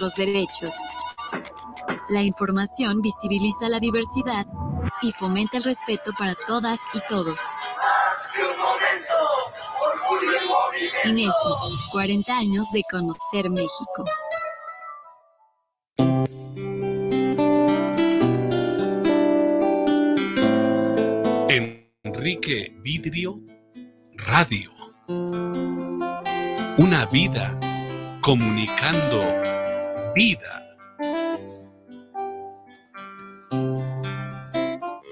nuestros derechos. La información visibiliza la diversidad y fomenta el respeto para todas y todos. INEGI, 40 años de conocer México. Enrique Vidrio Radio. Una vida comunicando vida.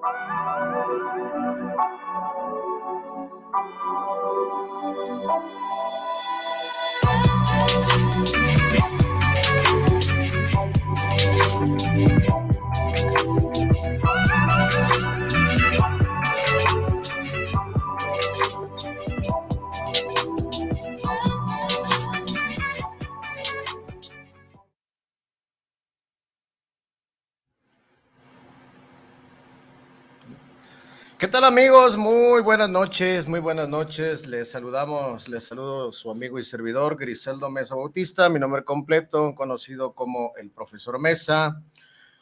¿Qué tal amigos? Muy buenas noches, muy buenas noches. Les saludamos, les saludo su amigo y servidor Griseldo Mesa Bautista, mi nombre completo, conocido como el profesor Mesa.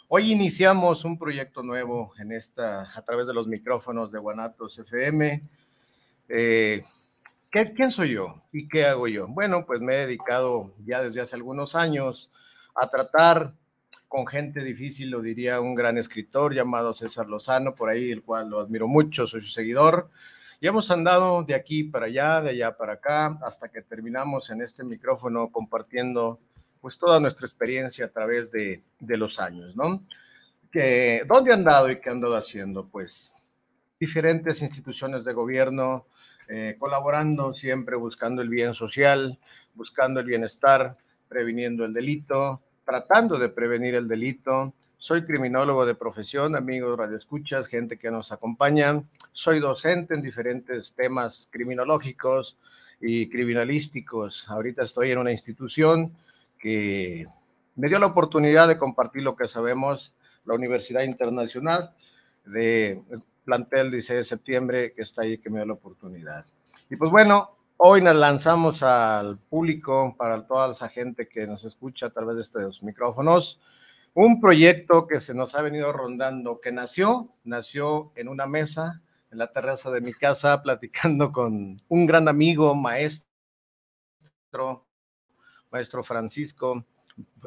Hoy iniciamos un proyecto nuevo en esta, a través de los micrófonos de Guanatos FM. Eh, ¿qué, ¿Quién soy yo y qué hago yo? Bueno, pues me he dedicado ya desde hace algunos años a tratar con gente difícil, lo diría un gran escritor llamado César Lozano, por ahí, el cual lo admiro mucho, soy su seguidor. Y hemos andado de aquí para allá, de allá para acá, hasta que terminamos en este micrófono compartiendo pues toda nuestra experiencia a través de, de los años, ¿no? Que, ¿Dónde han andado y qué han andado haciendo? Pues diferentes instituciones de gobierno, eh, colaborando siempre, buscando el bien social, buscando el bienestar, previniendo el delito, tratando de prevenir el delito. Soy criminólogo de profesión, amigos radioescuchas, gente que nos acompaña. Soy docente en diferentes temas criminológicos y criminalísticos. Ahorita estoy en una institución que me dio la oportunidad de compartir lo que sabemos, la Universidad Internacional de plantel 16 de septiembre, que está ahí, que me dio la oportunidad. Y pues bueno, Hoy nos lanzamos al público, para toda esa gente que nos escucha a través de estos micrófonos, un proyecto que se nos ha venido rondando, que nació, nació en una mesa, en la terraza de mi casa, platicando con un gran amigo, maestro, maestro Francisco,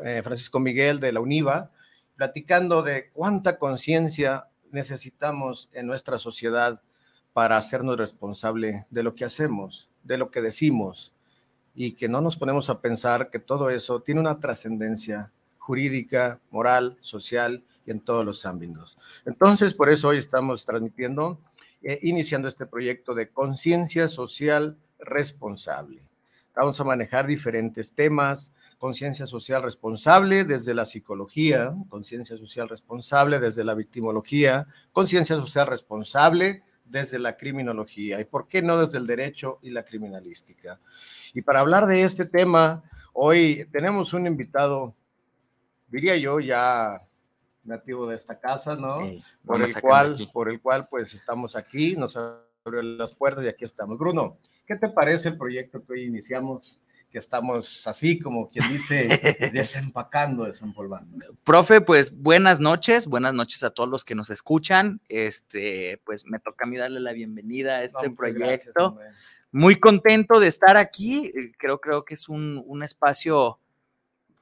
eh, Francisco Miguel de la UNIVA, platicando de cuánta conciencia necesitamos en nuestra sociedad para hacernos responsable de lo que hacemos de lo que decimos y que no nos ponemos a pensar que todo eso tiene una trascendencia jurídica, moral, social y en todos los ámbitos. Entonces, por eso hoy estamos transmitiendo, eh, iniciando este proyecto de conciencia social responsable. Vamos a manejar diferentes temas, conciencia social responsable desde la psicología, conciencia social responsable desde la victimología, conciencia social responsable desde la criminología y por qué no desde el derecho y la criminalística. Y para hablar de este tema, hoy tenemos un invitado, diría yo, ya nativo de esta casa, ¿no? por el cual, por el cual pues estamos aquí, nos abrió las puertas y aquí estamos. Bruno, ¿qué te parece el proyecto que hoy iniciamos? Que estamos así como quien dice desempacando, desempolvando. Profe, pues buenas noches, buenas noches a todos los que nos escuchan. Este, pues me toca a mí darle la bienvenida a este No, proyecto. gracias. Muy contento de estar aquí. eh, Creo, creo que es un, un espacio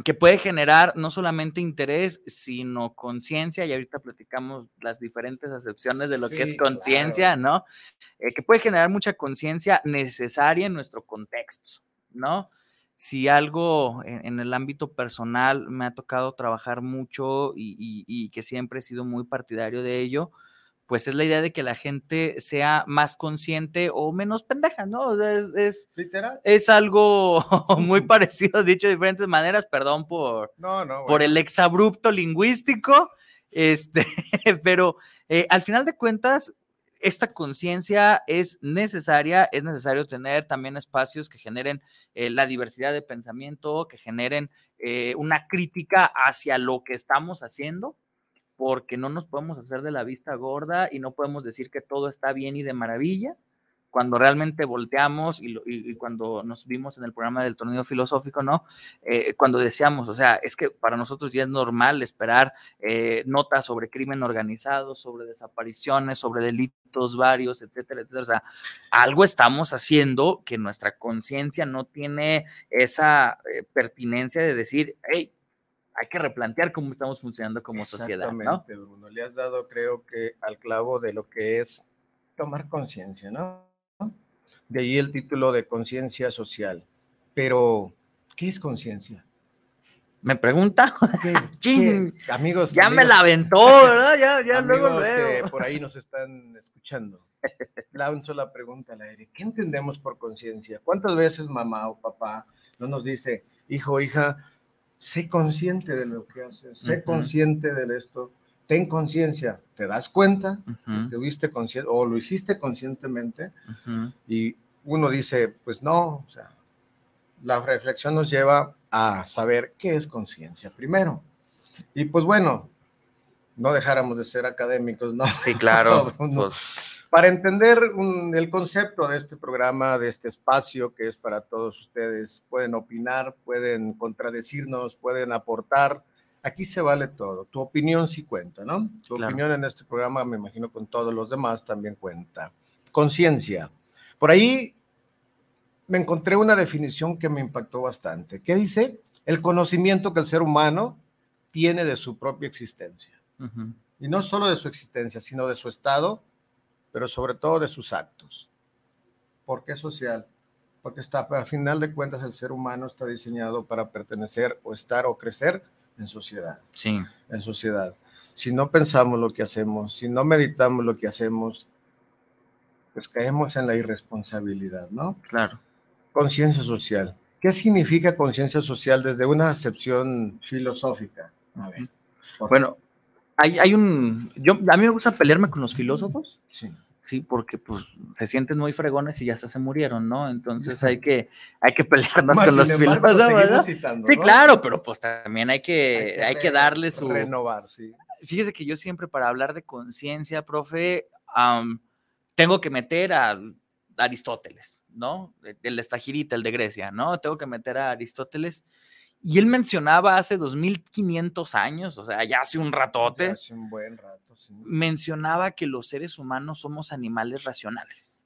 que puede generar no solamente interés, sino conciencia, y ahorita platicamos las diferentes acepciones de lo que es Sí, conciencia, ¿no? Eh, que puede generar mucha conciencia necesaria en nuestro contexto, ¿no? Si algo en, en el ámbito personal me ha tocado trabajar mucho y, y- y que siempre he sido muy partidario de ello, pues es la idea de que la gente sea más consciente o menos pendeja, ¿no? Es, es, Literal. es algo muy parecido, dicho de diferentes maneras, perdón por, No, no. por el exabrupto lingüístico, este, pero eh, al final de cuentas, esta conciencia es necesaria, es necesario tener también espacios que generen eh, la diversidad de pensamiento, que generen eh, una crítica hacia lo que estamos haciendo, porque no nos podemos hacer de la vista gorda y no podemos decir que todo está bien y de maravilla, cuando realmente volteamos y, lo- y- cuando nos vimos en el programa del torneo filosófico, ¿no? Eh, cuando decíamos, o sea, es que para nosotros ya es normal esperar eh, notas sobre crimen organizado, sobre desapariciones, sobre delitos varios, etcétera, etcétera. O sea, algo estamos haciendo que nuestra conciencia no tiene esa eh, pertinencia de decir, hey, hay que replantear cómo estamos funcionando como sociedad, ¿no? Bruno. Le has dado, creo que, al clavo de lo que es tomar conciencia, ¿no? De ahí el título de conciencia social. Pero, ¿qué es conciencia? Me pregunta, ¿Qué- amigos, ya me la aventó, ¿verdad? Ya, ya luego, amigos que luego. por ahí nos están escuchando. Lanzo la pregunta al aire. ¿Qué entendemos por conciencia? ¿Cuántas veces mamá o papá no nos dice, hijo, hija, sé consciente de lo que haces, sé consciente de esto, ten conciencia, ¿te das cuenta? Ujú, ¿Tuviste consciente o lo hiciste conscientemente? ujú. Y uno dice, pues no, o sea, la reflexión nos lleva a saber qué es conciencia primero. Y pues bueno, no dejáramos de ser académicos, ¿no? Sí, claro. No, no. pues, Para entender un- el concepto de este programa, de este espacio que es para todos ustedes, pueden opinar, pueden contradecirnos, pueden aportar. Aquí se vale todo. Tu opinión sí cuenta, ¿no? Tu Claro. opinión en este programa, me imagino con todos los demás, también cuenta. Conciencia. Por ahí me encontré una definición que me impactó bastante. ¿Qué dice? El conocimiento que el ser humano tiene de su propia existencia y no solo de su existencia, sino de su estado, pero sobre todo de sus actos. ¿Por qué social? Porque está, al final de cuentas, el ser humano está diseñado para pertenecer o estar o crecer en sociedad, Sí, en sociedad. Si no pensamos lo que hacemos, si no meditamos lo que hacemos, pues caemos en la irresponsabilidad, ¿no? claro. Conciencia social. ¿Qué significa conciencia social desde una acepción filosófica? A ver. Bueno, hay, hay un. Yo, a mí me gusta pelearme con los filósofos, sí. Sí, porque pues se sienten muy fregones y ya hasta se murieron, ¿no? Entonces hay que, hay que pelearnos Más, con los filósofos. Sí, ¿no? claro, pero pues también hay que, hay que, darle su. Renovar, sí. Fíjese que yo siempre para hablar de conciencia, profe, tengo que meter a Aristóteles, ¿no? El- El estagirita, el de Grecia, ¿no? Tengo que meter a Aristóteles. Y él mencionaba hace 2500 años, o sea, ya hace un ratote, Ya Hace un buen rato, sí. mencionaba que los seres humanos somos animales racionales.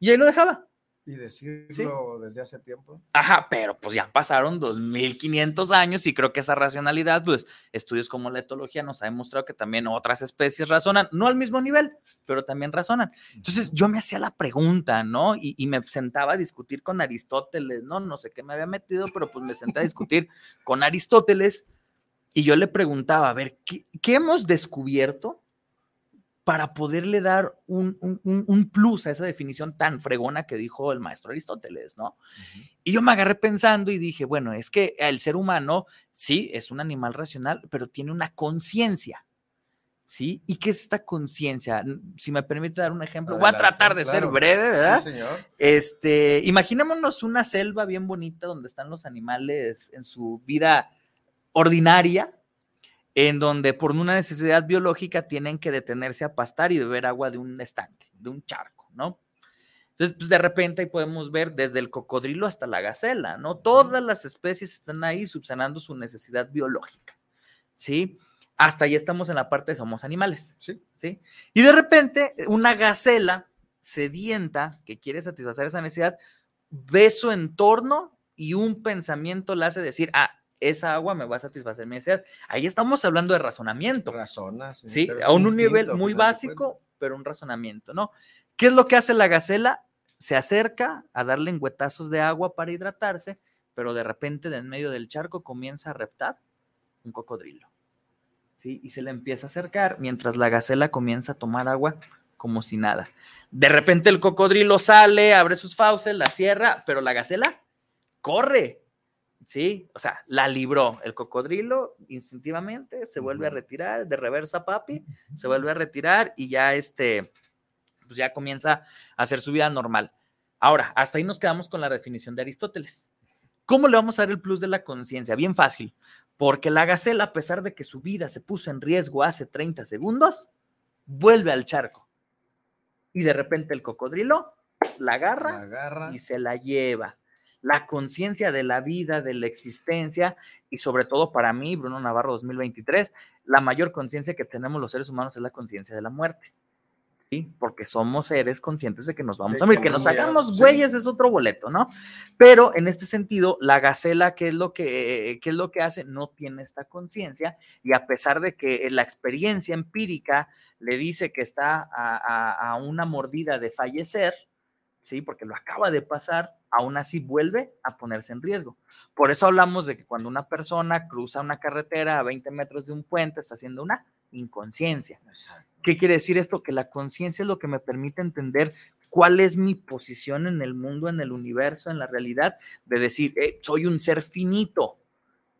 Y ahí lo dejaba. Y decirlo desde hace tiempo. Ajá, pero pues ya pasaron 2500 años y creo que esa racionalidad, pues estudios como la etología nos ha demostrado que también otras especies razonan, no al mismo nivel, pero también razonan. Entonces yo me hacía la pregunta, ¿no? Y, y me sentaba a discutir con Aristóteles, ¿no? No sé qué me había metido, pero pues me senté a discutir con Aristóteles y yo le preguntaba, a ver, ¿qué, qué hemos descubierto para poderle dar un, un- plus a esa definición tan fregona que dijo el maestro Aristóteles, ¿no? Y yo me agarré pensando y dije, bueno, es que el ser humano, sí, es un animal racional, pero tiene una conciencia, ¿sí? ¿Y qué es esta conciencia? Si me permite dar un ejemplo, voy a Adelante, tratar de ser breve, ¿verdad? Sí, señor. Este, imaginémonos una selva bien bonita donde están los animales en su vida ordinaria, en donde por una necesidad biológica tienen que detenerse a pastar y beber agua de un estanque, de un charco, ¿no? Entonces, pues de repente ahí podemos ver desde el cocodrilo hasta la gacela, ¿no? Todas las especies están ahí subsanando su necesidad biológica, ¿sí? Hasta ahí estamos en la parte de somos animales, Sí. ¿sí? Y de repente una gacela sedienta que quiere satisfacer esa necesidad ve su entorno y un pensamiento le hace decir, ah, esa agua me va a satisfacer mi necesidad. Ahí estamos hablando de razonamiento. Razonas. Sí, a un, instinto, nivel al muy básico, pero un razonamiento, ¿no? ¿Qué es lo que hace la gacela? Se acerca a darle lengüetazos de agua para hidratarse, pero de repente de en medio del charco comienza a reptar un cocodrilo. ¿Sí? Y se le empieza a acercar mientras la gacela comienza a tomar agua como si nada. De repente el cocodrilo sale, abre sus fauces, la cierra, pero la gacela corre. Sí, o sea, la libró. El cocodrilo instintivamente se vuelve a retirar, de reversa papi, se vuelve a retirar y ya este, pues ya comienza a hacer su vida normal. Ahora, hasta ahí nos quedamos con la definición de Aristóteles. ¿Cómo le vamos a dar el plus de la conciencia? Bien fácil, porque la gacela, a pesar de que su vida se puso en riesgo hace 30 segundos, vuelve al charco. Y de repente el cocodrilo la agarra, La agarra. y se la lleva. La conciencia de la vida, de la existencia y sobre todo para mí, Bruno Navarro 2023, la mayor conciencia que tenemos los seres humanos es la conciencia de la muerte. Sí, porque somos seres conscientes de que nos vamos De a morir. que nos hagamos sí. güeyes es otro boleto, ¿no? Pero en este sentido, la gacela, ¿qué es lo que, qué es lo que hace? No tiene esta conciencia y a pesar de que la experiencia empírica le dice que está a, a- a una mordida de fallecer, ¿sí? Porque lo acaba de pasar, aún así vuelve a ponerse en riesgo. Por eso hablamos de que cuando una persona cruza una carretera a 20 metros de un puente, está haciendo una inconsciencia. ¿Qué quiere decir esto? Que la conciencia es lo que me permite entender cuál es mi posición en el mundo, en el universo, en la realidad, de decir, "Eh, soy un ser finito.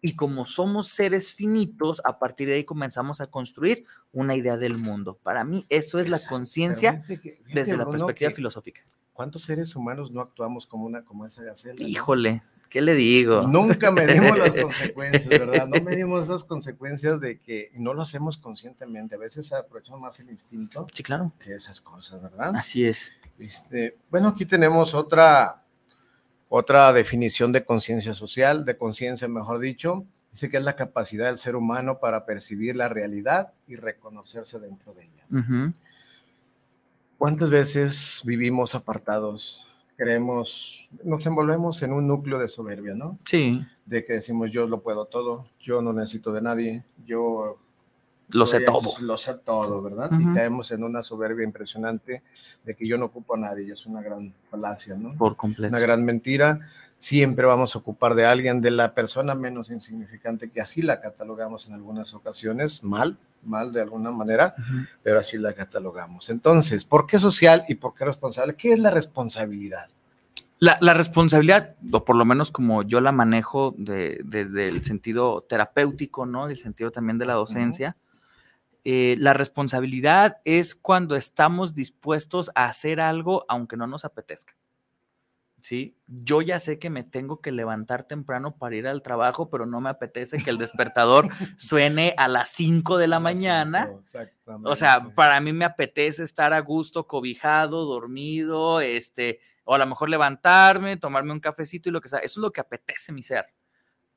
Y como somos seres finitos, a partir de ahí comenzamos a construir una idea del mundo. Para mí, eso es la Exacto, conciencia desde la perspectiva filosófica. ¿Cuántos seres humanos no actuamos como una como esa gacela? Híjole, ¿qué le digo? Nunca medimos las consecuencias, ¿verdad? No medimos esas consecuencias de que no lo hacemos conscientemente. A veces aprovechamos más el instinto Sí, claro. que esas cosas, ¿verdad? Así es. Este, bueno, aquí tenemos otra, otra definición de conciencia social, de conciencia, mejor dicho. Dice que es la capacidad del ser humano para percibir la realidad y reconocerse dentro de ella. ¿Cuántas veces vivimos apartados? Creemos, nos envolvemos en un núcleo de soberbia, ¿no? Sí, De que decimos yo lo puedo todo, yo no necesito de nadie, yo lo sé todo. Lo sé todo, ¿verdad? Ujú. Y caemos en una soberbia impresionante de que yo no ocupo a nadie, y es una gran falacia, ¿no? Por completo. Una gran mentira. Siempre vamos a ocupar de alguien, de la persona menos insignificante, que así la catalogamos en algunas ocasiones, mal, mal de alguna manera, pero así la catalogamos. Entonces, ¿por qué social y por qué responsable? ¿Qué es la responsabilidad? La, la responsabilidad, o por lo menos como yo la manejo de- desde el sentido terapéutico, ¿no? Del sentido también de la docencia, eh, la responsabilidad es cuando estamos dispuestos a hacer algo aunque no nos apetezca. ¿Sí? Yo ya sé que me tengo que levantar temprano para ir al trabajo, pero no me apetece que el despertador suene a las 5 de la mañana. O sea, para mí me apetece estar a gusto, cobijado, dormido, este, o a lo mejor levantarme, tomarme un cafecito y lo que sea. Eso es lo que apetece mi ser.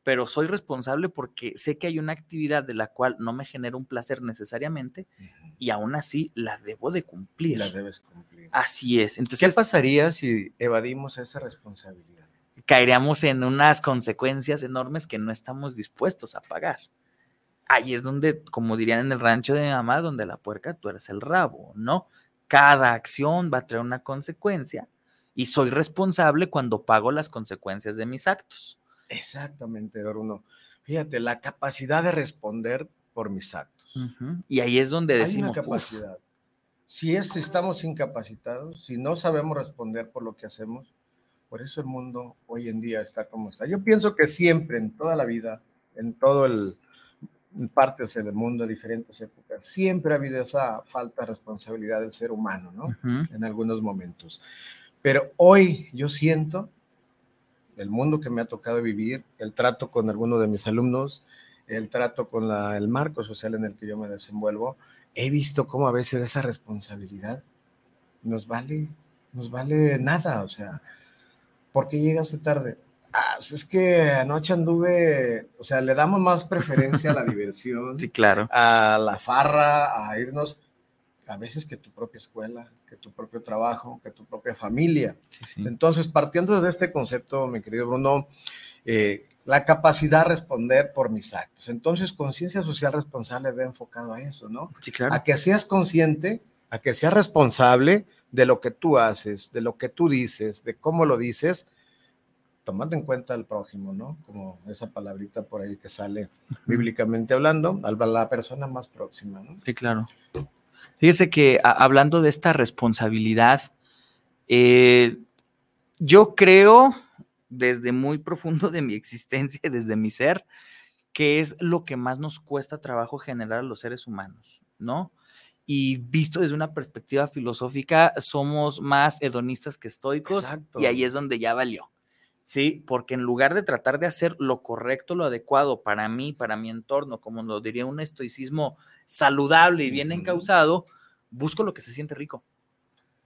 Pero soy responsable porque sé que hay una actividad de la cual no me genera un placer necesariamente y aún así la debo de cumplir. la debes cumplir. Así es. ¿Qué Entonces pasaría si evadimos esa responsabilidad? caeríamos en unas consecuencias enormes que no estamos dispuestos a pagar. Ahí es donde, como dirían en el rancho de mi mamá, donde la puerca tuerce el rabo, ¿no? Cada acción va a traer una consecuencia y soy responsable cuando pago las consecuencias de mis actos. Exactamente, Bruno. Fíjate, la capacidad de responder por mis actos. Y ahí es donde Hay decimos, una "Uf, capacidad. Si es, estamos incapacitados, si no sabemos responder por lo que hacemos, por eso el mundo hoy en día está como está. Yo pienso que siempre, en toda la vida, en todo el en partes del mundo, en diferentes épocas, siempre ha habido esa falta de responsabilidad del ser humano, ¿no? En algunos momentos. Pero hoy yo siento el mundo que me ha tocado vivir, el trato con algunos de mis alumnos, el trato con la- el marco social en el que yo me desenvuelvo, he visto cómo a veces esa responsabilidad nos vale nos vale nada, o sea, ¿por qué llegaste tarde? Ah, pues es que anoche anduve, o sea, le damos más preferencia a la diversión, Sí, claro. a la farra, a irnos a veces que tu propia escuela, que tu propio trabajo, que tu propia familia. Sí, sí. Entonces, partiendo desde este concepto, mi querido Bruno, eh, la capacidad de responder por mis actos. Entonces, conciencia social responsable ve enfocado a eso, ¿no? Sí, claro. A que seas consciente, a que seas responsable de lo que tú haces, de lo que tú dices, de cómo lo dices, tomando en cuenta al prójimo, ¿no? Como esa palabrita por ahí que sale bíblicamente hablando, a la persona más próxima, ¿no? Sí, claro. Fíjese que a- hablando de esta responsabilidad, eh, yo creo desde muy profundo de mi existencia, y desde mi ser, que es lo que más nos cuesta trabajo generar a los seres humanos, ¿no? Y visto desde una perspectiva filosófica, somos más hedonistas que estoicos Exacto. y ahí es donde ya valió. Sí, porque en lugar de tratar de hacer lo correcto, lo adecuado para mí, para mi entorno, como lo diría un estoicismo saludable y bien Ujú. encausado, busco lo que se siente rico.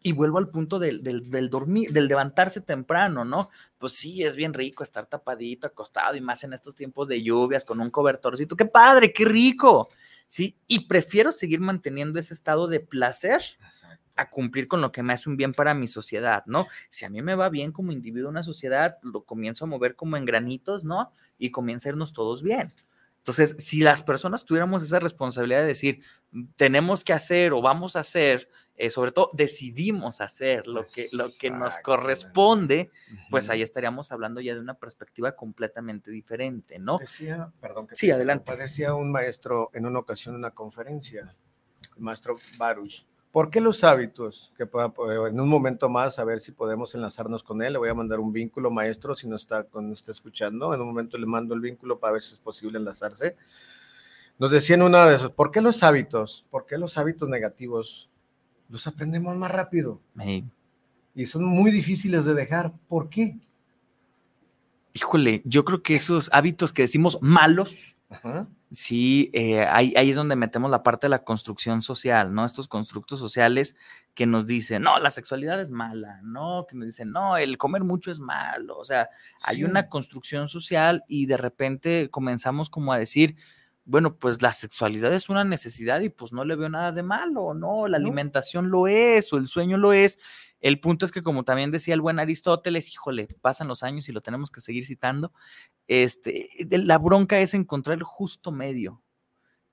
Y vuelvo al punto del, del, del dormir, del levantarse temprano, ¿no? Pues sí, es bien rico estar tapadito, acostado y más en estos tiempos de lluvias con un cobertorcito. ¡Qué padre, qué rico! Sí, y prefiero seguir manteniendo ese estado de placer a cumplir con lo que me hace un bien para mi sociedad, ¿no? Si a mí me va bien como individuo en una sociedad, lo comienzo a mover como en granitos, ¿no? Y comienza a irnos todos bien. Entonces, si las personas tuviéramos esa responsabilidad de decir, tenemos que hacer o vamos a hacer, eh, sobre todo decidimos hacer lo que, lo que nos corresponde, pues ahí estaríamos hablando ya de una perspectiva completamente diferente, ¿no? Decía, perdón que Sí, te adelante. Decía un maestro en una ocasión en una conferencia, el maestro Baruch. ¿Por qué los hábitos? Que pueda- en un momento más, a ver si podemos enlazarnos con él. Le voy a mandar un vínculo, maestro, si no está, con, está escuchando. En un momento le mando el vínculo para ver si es posible enlazarse. Nos decía en una de esos, ¿por qué los hábitos? ¿Por qué los hábitos negativos los aprendemos más rápido? Y son muy difíciles de dejar. ¿Por qué? híjole, yo creo que esos hábitos que decimos malos, Ajá. Sí, eh, ahí, ahí es donde metemos la parte de la construcción social, ¿no? Estos constructos sociales que nos dicen, no, la sexualidad es mala, ¿no? Que nos dicen, no, el comer mucho es malo. O sea, hay Sí. una construcción social y de repente comenzamos como a decir, bueno, pues la sexualidad es una necesidad y pues no le veo nada de malo, ¿no? La No. alimentación lo es o el sueño lo es. El punto es que, como también decía el buen Aristóteles, híjole, pasan los años y lo tenemos que seguir citando, este, la bronca es encontrar el justo medio,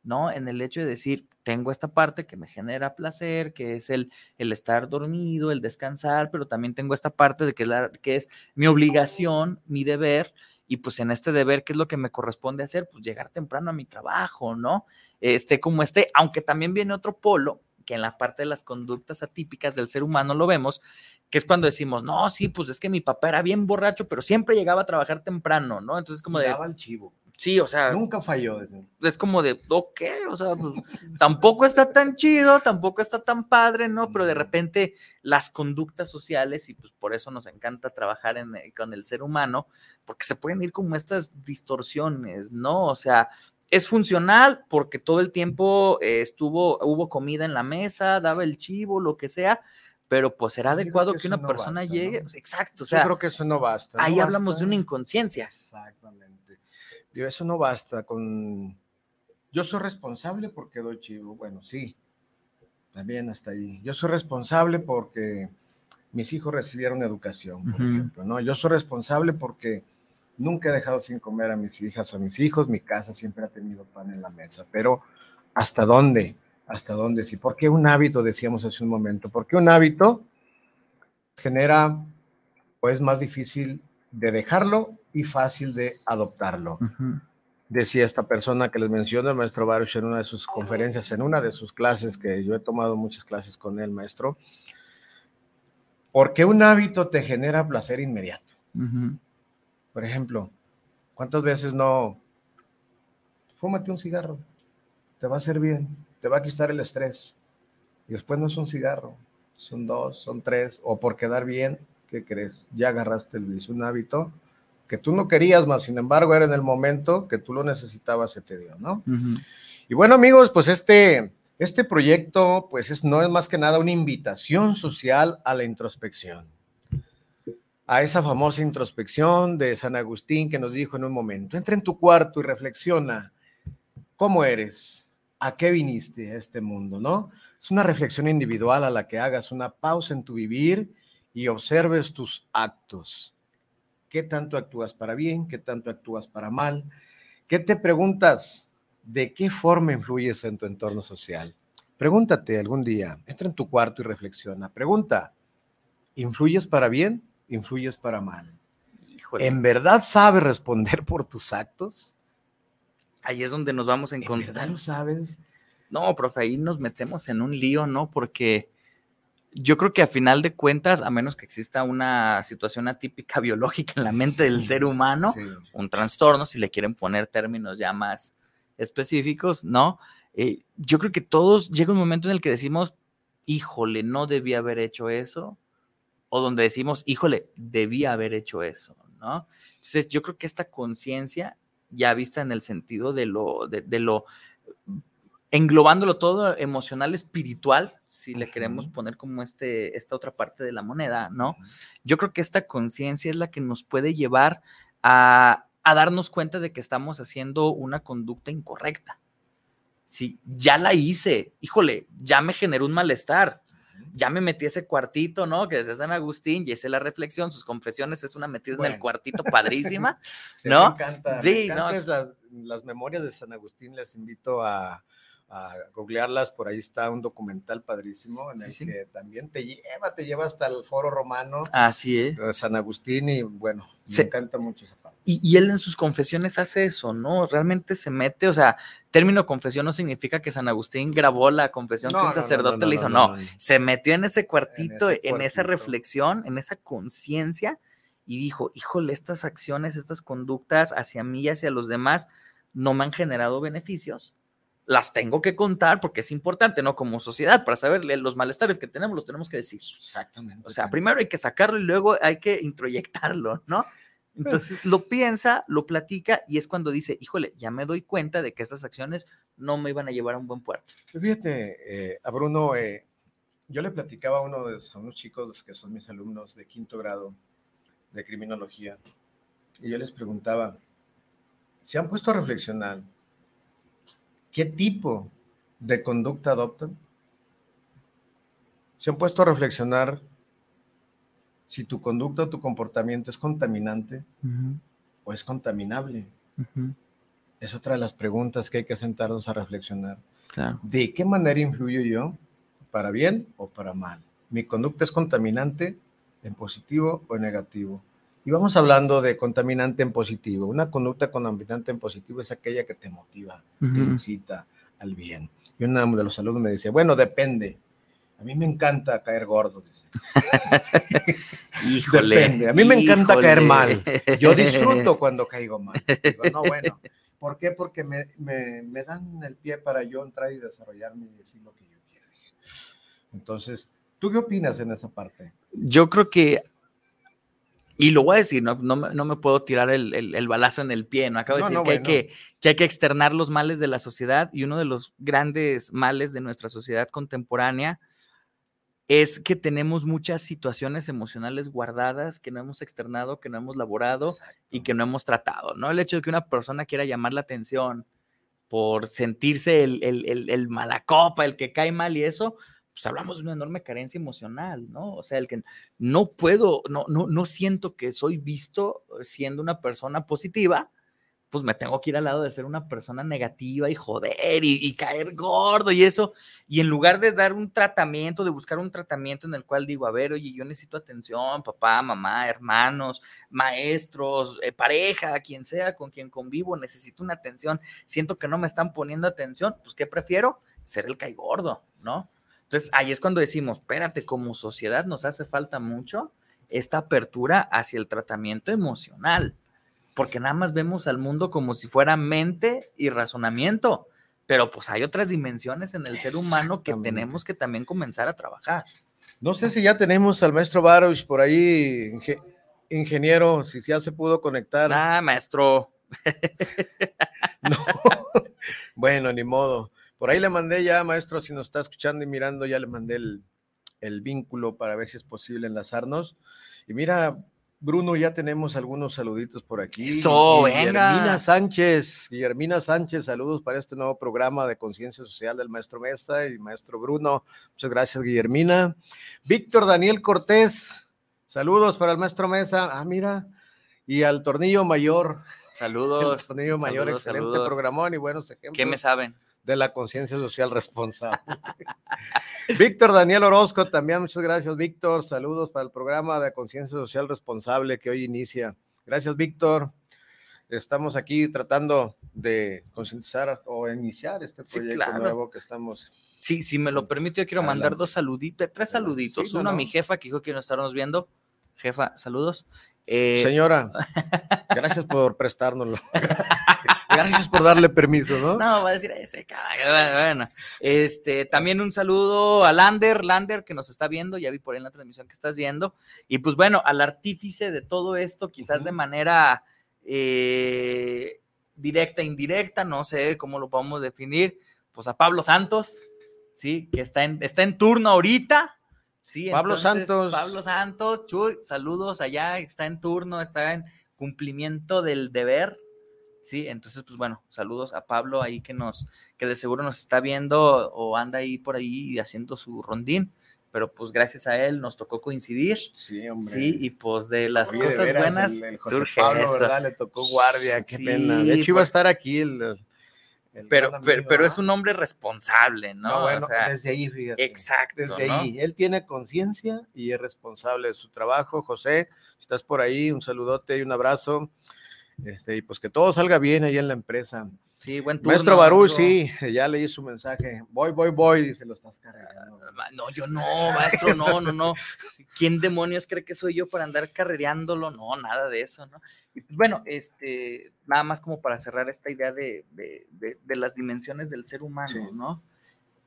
¿no? En el hecho de decir, tengo esta parte que me genera placer, que es el, el estar dormido, el descansar, pero también tengo esta parte de que es mi obligación, mi deber, y pues en este deber, ¿qué es lo que me corresponde hacer? Pues llegar temprano a mi trabajo, ¿no? Esté como esté, aunque también viene otro polo, que en la parte de las conductas atípicas del ser humano lo vemos, que es cuando decimos, no, sí, pues es que mi papá era bien borracho, pero siempre llegaba a trabajar temprano, ¿no? Entonces como de, Daba el chivo. sí, o sea, Nunca falló. es como de, ok, o sea, pues tampoco está tan chido, tampoco está tan padre, ¿no? Pero de repente las conductas sociales, y pues por eso nos encanta trabajar en, eh, con el ser humano, porque se pueden ir como estas distorsiones, ¿no? O sea, es funcional porque todo el tiempo eh, estuvo, hubo comida en la mesa, daba el chivo, lo que sea, pero pues será Yo adecuado que una no persona basta, llegue, ¿no? exacto, o Yo sea, creo que eso no basta. no ahí hablamos de una inconsciencia. Exactamente. Digo, eso no basta con... Yo soy responsable porque doy chivo. Bueno, sí. También hasta ahí. Yo soy responsable porque mis hijos recibieron educación, por ejemplo, ¿no? Yo soy responsable porque nunca he dejado sin comer a mis hijas, a mis hijos. Mi casa siempre ha tenido pan en la mesa. Pero ¿hasta dónde? ¿Hasta dónde? Sí. ¿Por qué un hábito, decíamos hace un momento? ¿Por qué un hábito genera o es más difícil de dejarlo y fácil de adoptarlo. Decía esta persona que les menciono, el maestro Baruch, en una de sus conferencias, en una de sus clases, que yo he tomado muchas clases con él, maestro, porque un hábito te genera placer inmediato. Por ejemplo, ¿cuántas veces no? Fúmate un cigarro, te va a hacer bien, te va a quitar el estrés. Y después no es un cigarro, son dos, son tres, o por quedar bien, ¿qué crees? Ya agarraste el vicio, un hábito que tú no querías más, sin embargo, era en el momento que tú lo necesitabas, se te dio, ¿no? Y bueno, amigos, pues este Este proyecto, pues, es, no es más que nada una invitación social a la introspección. A esa famosa introspección de San Agustín que nos dijo en un momento, entra en tu cuarto y reflexiona cómo eres, a qué viniste a este mundo, ¿no? Es una reflexión individual a la que hagas una pausa en tu vivir y observes tus actos. ¿Qué tanto actúas para bien? ¿Qué tanto actúas para mal? ¿Qué te preguntas? ¿De qué forma influyes en tu entorno social? Pregúntate algún día, entra en tu cuarto y reflexiona. Pregunta, ¿influyes para bien? ¿Influyes para mal? Híjole. ¿En verdad sabes responder por tus actos? Ahí es donde nos vamos a ¿En encontrar. verdad lo sabes? No, profe, ahí nos metemos en un lío, ¿no? Porque yo creo que a final de cuentas, a menos que exista una situación atípica biológica en la mente del ser humano, Sí. un trastorno, si le quieren poner términos ya más específicos, ¿no? Eh, yo creo que todos llega un momento en el que decimos, híjole, no debía haber hecho eso, o donde decimos, híjole, debía haber hecho eso, ¿no? Entonces, yo creo que esta conciencia, ya vista en el sentido de lo, de, de lo, englobándolo todo emocional, espiritual, si le queremos poner como este, esta otra parte de la moneda, ¿no? Yo creo que esta conciencia es la que nos puede llevar a, a darnos cuenta de que estamos haciendo una conducta incorrecta. Si ya la hice, híjole, ya me generó un malestar, ya me metí ese cuartito, ¿no? Que decía San Agustín, y hice la reflexión, sus confesiones es una metida en el cuartito padrísima. Sí, ¿No? Me encanta. Sí, me no, encanta es- las, las memorias de San Agustín, les invito a, a googlearlas, por ahí está un documental padrísimo en el sí. que también te lleva, te lleva hasta el foro romano Así es. de San Agustín y bueno, Se- me encanta mucho esa parte. Y, y él en sus confesiones hace eso, ¿no? Realmente se mete, o sea, término confesión no significa que San Agustín grabó la confesión No, que un sacerdote no, no, le hizo, no, se metió en ese cuartito, en, ese esa cuartito. reflexión, en esa conciencia y dijo, híjole, estas acciones, estas conductas hacia mí y hacia los demás no me han generado beneficios. Las tengo que contar porque es importante, ¿no? Como sociedad, para saber los malestares que tenemos, los tenemos que decir. Exactamente. O sea, primero hay que sacarlo y luego hay que introyectarlo, ¿no? Entonces lo piensa, lo platica y es cuando dice, híjole, ya me doy cuenta de que estas acciones no me iban a llevar a un buen puerto. Fíjate, eh, a Bruno, eh, yo le platicaba a uno de a unos chicos que son mis alumnos de quinto grado de criminología y yo les preguntaba, ¿se han puesto a reflexionar qué tipo de conducta adoptan? ¿Se han puesto a reflexionar si tu conducta o tu comportamiento es contaminante o es contaminable? Es otra de las preguntas que hay que sentarnos a reflexionar. Claro. ¿De qué manera influyo yo? ¿Para bien o para mal? ¿Mi conducta es contaminante en positivo o en negativo? Y vamos hablando de contaminante en positivo. Una conducta contaminante en positivo es aquella que te motiva, te Ujú. incita al bien. Y uno de los alumnos me decía, bueno, depende. A mí me encanta caer gordo. dice. Híjole. Depende. A mí me encanta caer mal. Yo disfruto cuando caigo mal. Digo, no, bueno. ¿Por qué? Porque me, me, me dan el pie para yo entrar y desarrollarme y decir lo que yo quiero. Entonces, ¿tú qué opinas en esa parte? Yo creo que, y lo voy a decir, no, no, me, no me puedo tirar el, el- el balazo en el pie, ¿no? Acabo de No, decir que, hay que, que hay que externar los males de la sociedad y uno de los grandes males de nuestra sociedad contemporánea es que tenemos muchas situaciones emocionales guardadas que no hemos externado, que no hemos laborado y que no hemos tratado, ¿no? El hecho de que una persona quiera llamar la atención por sentirse el, el, el, el mala copa, el que cae mal y eso, pues hablamos de una enorme carencia emocional, ¿no? O sea, el que no puedo, no, no, no siento que soy visto siendo una persona positiva, pues me tengo que ir al lado de ser una persona negativa y joder y, caer gordo y eso. Y en lugar de dar un tratamiento, de buscar un tratamiento en el cual digo, a ver, oye, yo necesito atención, papá, mamá, hermanos, maestros, eh, pareja, quien sea con quien convivo, necesito una atención, siento que no me están poniendo atención, pues ¿qué prefiero? Ser el gordo, ¿no? Entonces ahí es cuando decimos, espérate, como sociedad nos hace falta mucho esta apertura hacia el tratamiento emocional, porque nada más vemos al mundo como si fuera mente y razonamiento, pero pues hay otras dimensiones en el ser humano que tenemos que también comenzar a trabajar. No sé si ya tenemos al maestro Baruch por ahí, inge- ingeniero, si ya se pudo conectar. Ah, maestro. No. bueno, ni modo. Por ahí le mandé ya, maestro, si nos está escuchando y mirando, ya le mandé el, el vínculo para ver si es posible enlazarnos. Y mira, Bruno, ya tenemos algunos saluditos por aquí. Eso, Guillermina. Sánchez, Guillermina Sánchez, saludos para este nuevo programa de conciencia social del maestro Mesta y maestro Bruno. Muchas gracias, Guillermina. Víctor Daniel Cortés, saludos para el maestro Mesa. Ah, mira, y al tornillo mayor. Saludos. El tornillo mayor, saludos, excelente saludos. programón y buenos ejemplos ¿Qué me saben? De la conciencia social responsable. Víctor Daniel Orozco, también muchas gracias, Víctor. Saludos para el programa de conciencia social responsable que hoy inicia. Gracias, Víctor. Estamos aquí tratando de concientizar o iniciar este Sí, proyecto claro. nuevo que estamos. Sí, si me lo permite, yo quiero mandar Adelante. dos saluditos, tres saluditos. Sí, no, Uno a no. mi jefa que dijo que no estarnos viendo. Jefa, saludos. Eh, Señora, gracias por prestárnoslo. gracias por darle permiso, ¿no? No, va a decir ese caballo. Bueno, este, también un saludo a Lander, Lander, que nos está viendo, ya vi por ahí en la transmisión que estás viendo. Y pues bueno, al artífice de todo esto, quizás de manera eh, directa, indirecta, no sé cómo lo podemos definir, pues a Pablo Santos, sí, que está en, está en turno ahorita. Sí, Pablo Santos. Pablo Santos, Chuy, saludos allá, está en turno, está en cumplimiento del deber. Sí, entonces, pues bueno, saludos a Pablo ahí que nos, que de seguro nos está viendo o anda ahí por ahí haciendo su rondín, pero pues gracias a él nos tocó coincidir. Sí, hombre. Sí, y pues de las Oye, de cosas veras, buenas el- el José surge Pablo, esto. ¿verdad? Le tocó guardia, qué Sí, pena. De hecho, iba a pues- estar aquí el. Pero, gran pero, amigo, pero es un hombre responsable, ¿no? No, bueno, O sea, desde ahí, fíjate. exacto, Desde ¿no? ahí. Él tiene conciencia y es responsable de su trabajo. José, si estás por ahí, un saludote y un abrazo. Este, y pues que todo salga bien ahí en la empresa. Sí, buen turno. Maestro Barú, sí, ya leí su mensaje. Voy, voy, voy, dice, lo estás cargando. Ma- No, yo no, maestro, no, no, no. ¿Quién demonios cree que soy yo para andar carrereándolo? No, nada de eso, ¿no? Y pues, bueno, este, nada más como para cerrar esta idea de, de- de- de las dimensiones del ser humano, Sí. ¿no?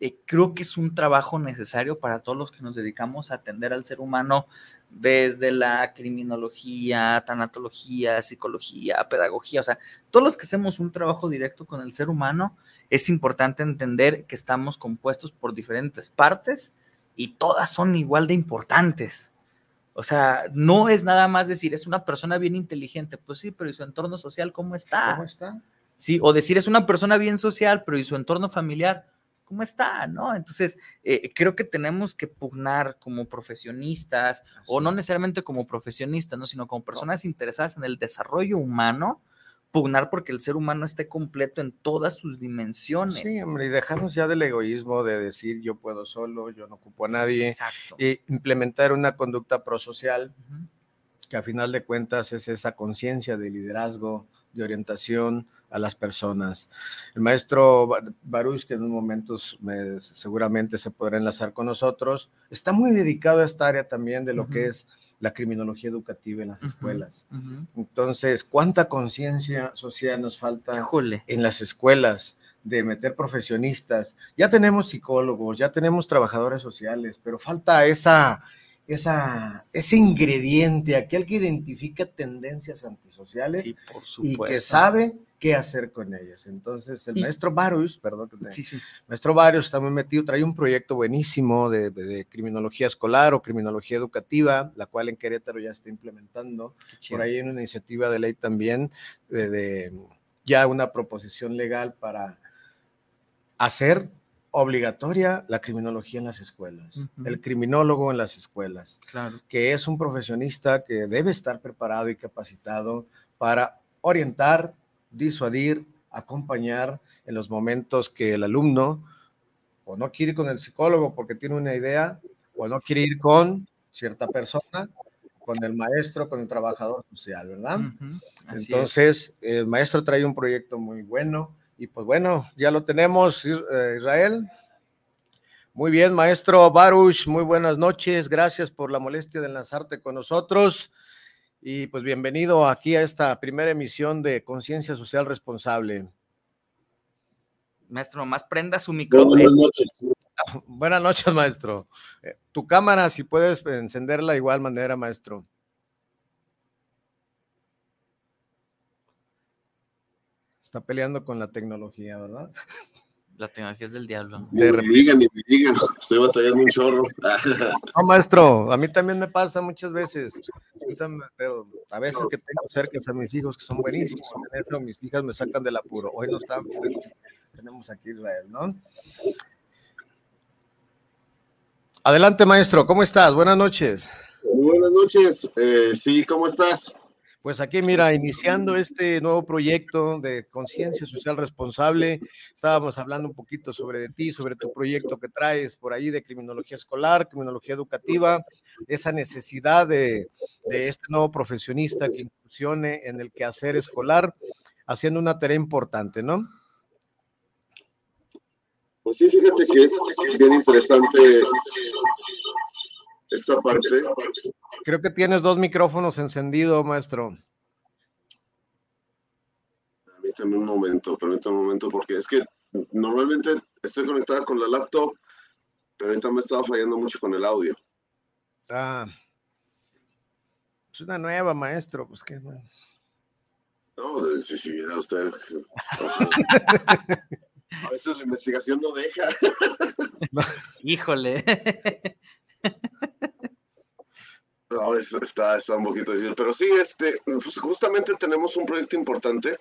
Eh, creo que es un trabajo necesario para todos los que nos dedicamos a atender al ser humano desde la criminología, tanatología, psicología, pedagogía, o sea, todos los que hacemos un trabajo directo con el ser humano, es importante entender que estamos compuestos por diferentes partes y todas son igual de importantes. O sea, no es nada más decir, es una persona bien inteligente, pues sí, pero ¿y su entorno social cómo está? ¿Cómo está? Sí, o decir, es una persona bien social, pero ¿y su entorno familiar? ¿Cómo está? ¿No? Entonces, eh, creo que tenemos que pugnar como profesionistas, o no necesariamente como profesionistas, ¿no? sino como personas interesadas en el desarrollo humano, pugnar porque el ser humano esté completo en todas sus dimensiones. Sí, hombre, y dejarnos ya del egoísmo de decir yo puedo solo, yo no ocupo a nadie, Exacto. y implementar una conducta prosocial Ujú. que a final de cuentas es esa conciencia de liderazgo, de orientación a las personas. El maestro Ba- Baruch, que en unos momentos me- seguramente se podrá enlazar con nosotros, está muy dedicado a esta área también de lo que Ujú. es la criminología educativa en las Ujú. escuelas. Ujú. Entonces, ¿cuánta conciencia social nos falta en las escuelas de meter profesionistas? Ya tenemos psicólogos, ya tenemos trabajadores sociales, pero falta esa, esa, ese ingrediente, aquel que identifica tendencias antisociales Sí, y que sabe qué hacer con ellas. Entonces, el maestro Barus, perdón, Sí, sí. Maestro Barrios está muy metido, trae un proyecto buenísimo de, de- de criminología escolar o criminología educativa, la cual en Querétaro ya está implementando. Por ahí hay una iniciativa de ley también de, de ya una proposición legal para hacer obligatoria la criminología en las escuelas, Ujú. el criminólogo en las escuelas Claro. que es un profesionista que debe estar preparado y capacitado para orientar, disuadir, acompañar en los momentos que el alumno o no quiere ir con el psicólogo porque tiene una idea, o no quiere ir con cierta persona, con el maestro, con el trabajador social, ¿verdad? Es. Entonces, el maestro trae un proyecto muy bueno y pues bueno, ya lo tenemos, eh, Israel. Muy bien, maestro Baruch, muy buenas noches. Gracias por la molestia de enlazarte con nosotros. Y pues bienvenido aquí a esta primera emisión de Conciencia Social Responsable. Maestro, nomás prenda su micrófono. Buenas noches. Buenas noches, maestro. Eh, Tu cámara, si puedes encenderla de igual manera, maestro. Está peleando con la tecnología, ¿verdad? La tecnología es del diablo. Ni me digan, ni me digan. Estoy batallando un chorro. No, maestro, a mí también me pasa muchas veces. Pero a veces que tengo cerca a mis hijos que son buenísimos en eso, mis hijas me sacan del apuro. Hoy no están, pues, tenemos aquí Israel, ¿no? Adelante, maestro, ¿cómo estás? Buenas noches. Buenas noches. Eh, sí, ¿cómo estás? Pues aquí, mira, iniciando este nuevo proyecto de conciencia social responsable, estábamos hablando un poquito sobre ti, sobre tu proyecto que traes por ahí de criminología escolar, criminología educativa, esa necesidad de, de este nuevo profesionista que incursione en el quehacer escolar, haciendo una tarea importante, ¿no? Pues sí, fíjate que es bien interesante esta parte. Creo que tienes dos micrófonos encendidos, maestro. Permítame un momento, permítame un momento, porque es que normalmente estoy conectada con la laptop, pero ahorita me estaba fallando mucho con el audio. Ah. Es una nueva, maestro, pues qué. No, si siguiera usted. A veces la investigación no deja. Híjole. No, está, está un poquito difícil. Pero sí, este, pues, justamente tenemos un proyecto importante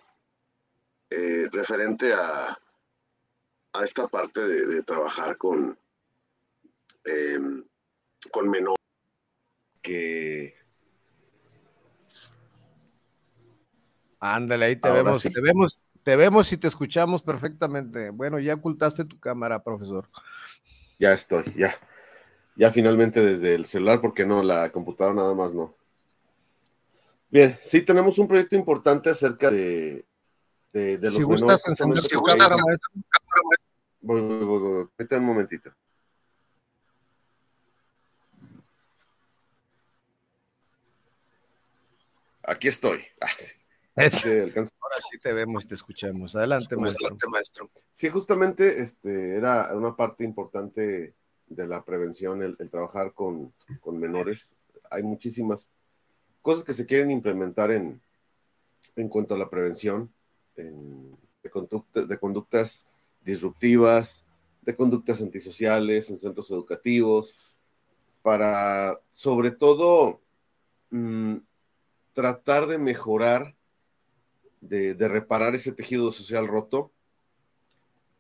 eh, referente a, a esta parte de, trabajar con, em, con menores que Ándale, ahí te vemos, te vemos, te vemos y te escuchamos perfectamente. Bueno, ya ocultaste tu cámara, profesor. Ya estoy, ya. Ya finalmente desde el celular, porque no, la computadora nada más no. Bien, sí tenemos un proyecto importante acerca de, de, los si menores. Voy, voy, voy, voy. un momentito. Aquí estoy. Ah, sí. Ahora sí te vemos y te escuchamos. Adelante, maestro. maestro. Sí, justamente este, era una parte importante de la prevención, el, trabajar con, menores. Hay muchísimas cosas que se quieren implementar en, en cuanto a la prevención de, conducta, de conductas disruptivas, de conductas antisociales en centros educativos, para sobre todo mm, tratar de mejorar, de, de, reparar ese tejido social roto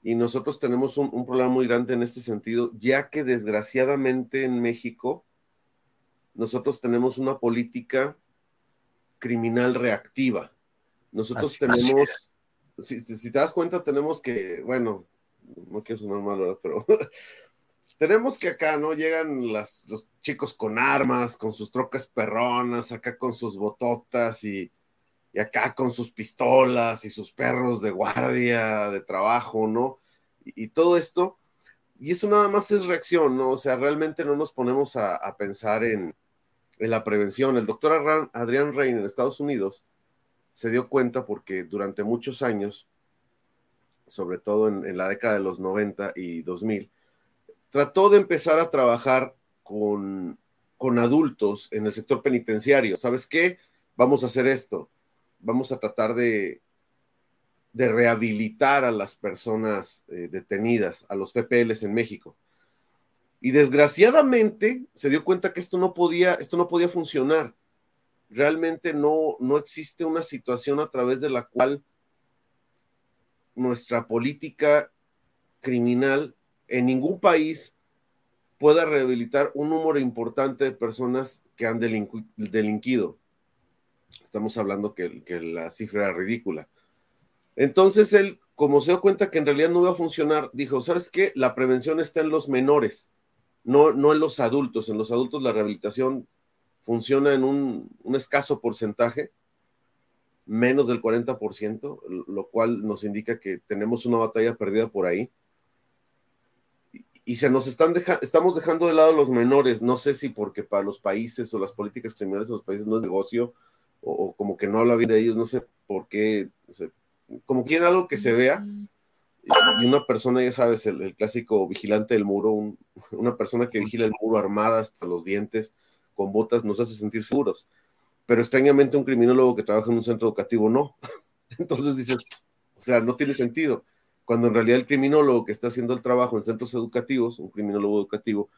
y nosotros tenemos un, problema muy grande en este sentido, ya que desgraciadamente en México nosotros tenemos una política criminal reactiva. Nosotros tenemos, si, te das cuenta, tenemos que, bueno, no quiero sonar mal, ¿verdad? Pero tenemos que acá, ¿no? Llegan las, los chicos con armas, con sus trocas perronas, acá con sus bototas y y acá con sus pistolas y sus perros de guardia, de trabajo, ¿no? Y, todo esto, y eso nada más es reacción, ¿no? O sea, realmente no nos ponemos a, pensar en, la prevención. El doctor Adrián Rein en Estados Unidos se dio cuenta porque durante muchos años, sobre todo en, en la década de los 90 y 2000, trató de empezar a trabajar con, con adultos en el sector penitenciario. ¿Sabes qué? Vamos a hacer esto vamos a tratar de, rehabilitar a las personas eh, detenidas, a los PPLs en México. Y desgraciadamente se dio cuenta que esto no podía, esto no podía funcionar. Realmente no, no existe una situación a través de la cual nuestra política criminal en ningún país pueda rehabilitar un número importante de personas que han delinquido. Estamos hablando que, la cifra era ridícula. Entonces él, como se dio cuenta que en realidad no iba a funcionar, dijo, ¿sabes qué? La prevención está en los menores, no, no en los adultos. En los adultos la rehabilitación funciona en un, escaso porcentaje, menos del 40%, lo cual nos indica que tenemos una batalla perdida por ahí. Y, se nos están dejando, estamos dejando de lado los menores, no sé si porque para los países o las políticas criminales de los países no es negocio, o, como que no habla bien de ellos, no sé por qué, como quieren algo que se vea. Y una persona, ya sabes, el, clásico vigilante del muro, una persona que vigila el muro armada hasta los dientes, con botas, nos hace sentir seguros. Pero extrañamente un criminólogo que trabaja en un centro educativo no. Entonces dices, o sea, no tiene sentido. cuando en realidad el criminólogo que está haciendo el trabajo en centros educativos, un criminólogo educativo,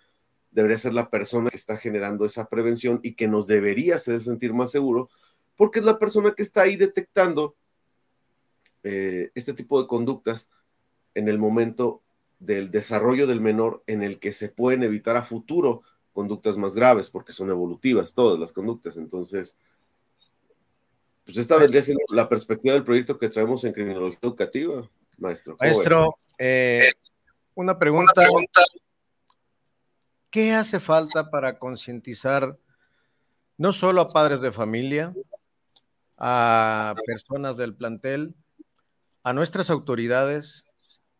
debería ser la persona que está generando esa prevención y que nos debería hacer sentir más seguro, porque es la persona que está ahí detectando eh, este tipo de conductas en el momento del desarrollo del menor en el que se pueden evitar a futuro conductas más graves, porque son evolutivas todas las conductas. Entonces, pues esta vendría siendo la perspectiva del proyecto que traemos en criminología educativa, maestro. Maestro, eh, una pregunta. Una pregunta. ¿Qué hace falta para concientizar no solo a padres de familia, a personas del plantel, a nuestras autoridades,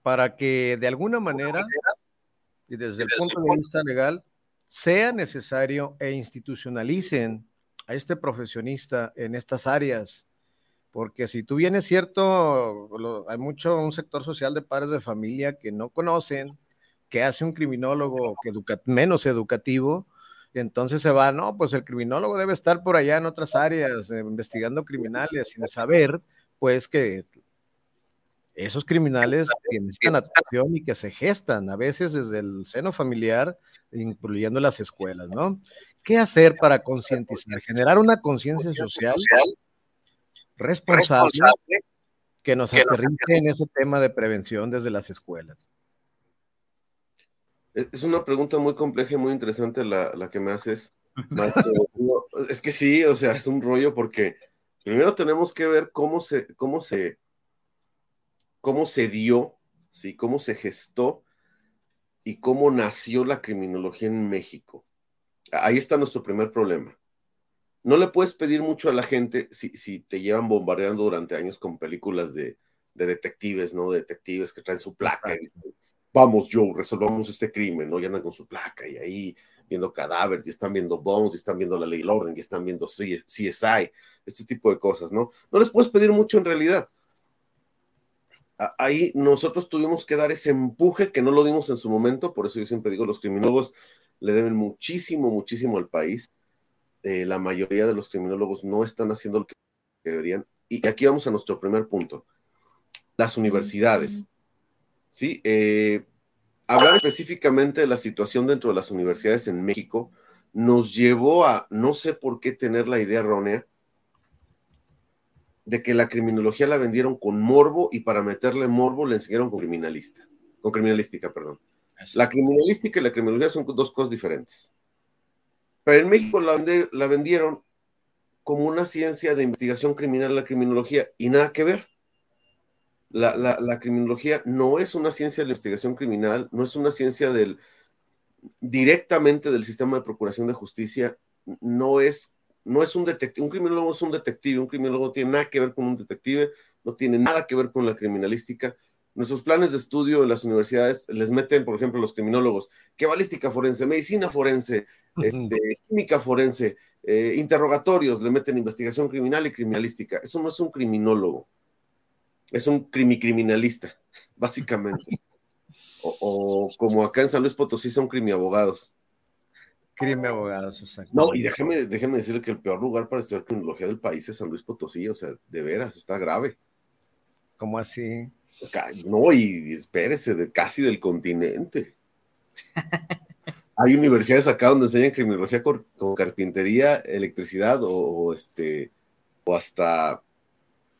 para que de alguna manera, y desde el punto de vista legal, sea necesario e institucionalicen a este profesionista en estas áreas. Porque si tú vienes cierto, hay mucho, un sector social de padres de familia que no conocen, que hace un criminólogo que menos educativo, y entonces se va, no, pues el criminólogo debe estar por allá en otras áreas, eh, investigando criminales, sin saber, pues que esos criminales que necesitan atención y que se gestan a veces desde el seno familiar, incluyendo las escuelas, ¿no? ¿Qué hacer para concientizar? Generar una conciencia social responsable que nos aterrice en ese tema de prevención desde las escuelas. Es una pregunta muy compleja y muy interesante la, que me haces. es que sí, o sea, es un rollo porque primero tenemos que ver cómo se, cómo se, cómo se dio, ¿sí? cómo se gestó y cómo nació la criminología en México. Ahí está nuestro primer problema. No le puedes pedir mucho a la gente si, te llevan bombardeando durante años con películas de, detectives, ¿no? detectives que traen su placa y vamos, Joe, resolvamos este crimen, ¿no? Y andan con su placa y ahí viendo cadáveres, y están viendo Bones, y están viendo la ley y el orden, y están viendo CSI, este tipo de cosas, ¿no? No les puedes pedir mucho en realidad ahí nosotros tuvimos que dar ese empuje que no lo dimos en su momento, por eso yo siempre digo, los criminólogos le deben muchísimo, muchísimo al país. Eh, la mayoría de los criminólogos no están haciendo lo que deberían. Y aquí vamos a nuestro primer punto, las universidades. Sí, eh, hablar específicamente de la situación dentro de las universidades en México nos llevó a, no sé por qué tener la idea errónea, de que la criminología la vendieron con morbo y para meterle morbo le enseñaron con criminalista, con criminalística, perdón. La criminalística y la criminología son dos cosas diferentes. Pero en México la, vendieron como una ciencia de investigación criminal, la criminología, y nada que ver. La, la, criminología no es una ciencia de la investigación criminal, no es una ciencia del directamente del sistema de procuración de justicia, no es no es un detective, un criminólogo es un detective, un criminólogo no tiene nada que ver con un detective, no tiene nada que ver con la criminalística. Nuestros planes de estudio en las universidades les meten, por ejemplo, los criminólogos, que balística forense, medicina forense, este, química forense, eh, interrogatorios, le meten investigación criminal y criminalística. Eso no es un criminólogo, es un crimicriminalista, básicamente. o, o, como acá en San Luis Potosí son crimiabogados. Crimen abogados, exacto. No, y déjeme, déjeme decirle que el peor lugar para estudiar criminología del país es San Luis Potosí, o sea, de veras, está grave. ¿Cómo así? No, y espérese, de, casi del continente. Hay universidades acá donde enseñan criminología con, carpintería, electricidad o, este, o hasta,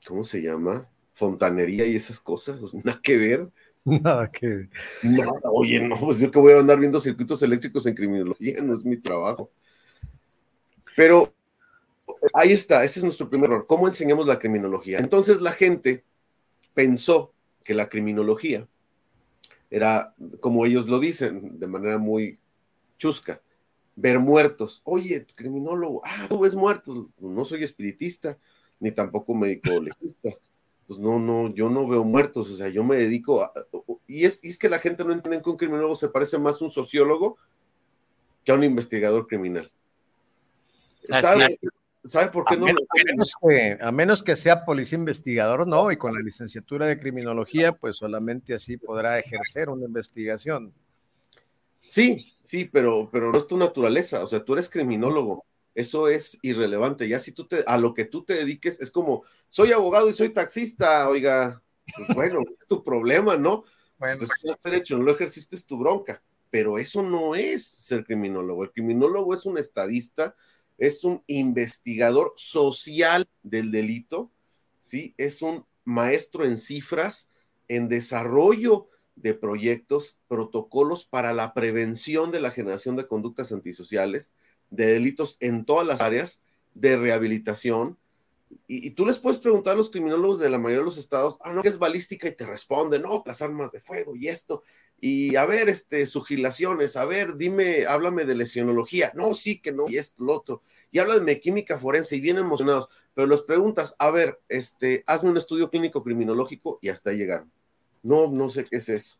¿cómo se llama? Fontanería y esas cosas, o sea, nada que ver. Nada que. Nada, oye, no, pues yo que voy a andar viendo circuitos eléctricos en criminología, no es mi trabajo. Pero ahí está, ese es nuestro primer error. ¿Cómo enseñamos la criminología? Entonces la gente pensó que la criminología era, como ellos lo dicen, de manera muy chusca, ver muertos. Oye, criminólogo, ah, tú ves muertos. No soy espiritista, ni tampoco médico legista pues no, no, yo no veo muertos, o sea, yo me dedico a... Y es, es que la gente no entiende que un criminólogo se parece más a un sociólogo que a un investigador criminal. ¿Sabe, por qué a no? Menos, que, a menos que sea policía investigador, no, y con la licenciatura de criminología, pues solamente así podrá ejercer una investigación. Sí, sí, pero, pero no es tu naturaleza, o sea, tú eres criminólogo eso es irrelevante. Ya si tú te, a lo que tú te dediques, es como, soy abogado y soy taxista, oiga, Pues bueno, es tu problema, ¿no? Bueno, si tú estás derecho, no lo ejerciste, es tu bronca. Pero eso no es ser criminólogo. El criminólogo es un estadista, es un investigador social del delito, ¿sí? Es un maestro en cifras, en desarrollo de proyectos, protocolos para la prevención de la generación de conductas antisociales, de delitos en todas las áreas, de rehabilitación. Y, tú les puedes preguntar a los criminólogos de la mayoría de los estados, ah, no, ¿qué es balística? Y te responden, no, las armas de fuego y esto. Y a ver, este, sugilaciones, a ver, dime, háblame de lesionología. No, sí, que no, y esto, lo otro. Y habla de química forense y bien emocionados. Pero los preguntas, a ver, este, hazme un estudio clínico criminológico y hasta llegaron. No, no sé qué es eso.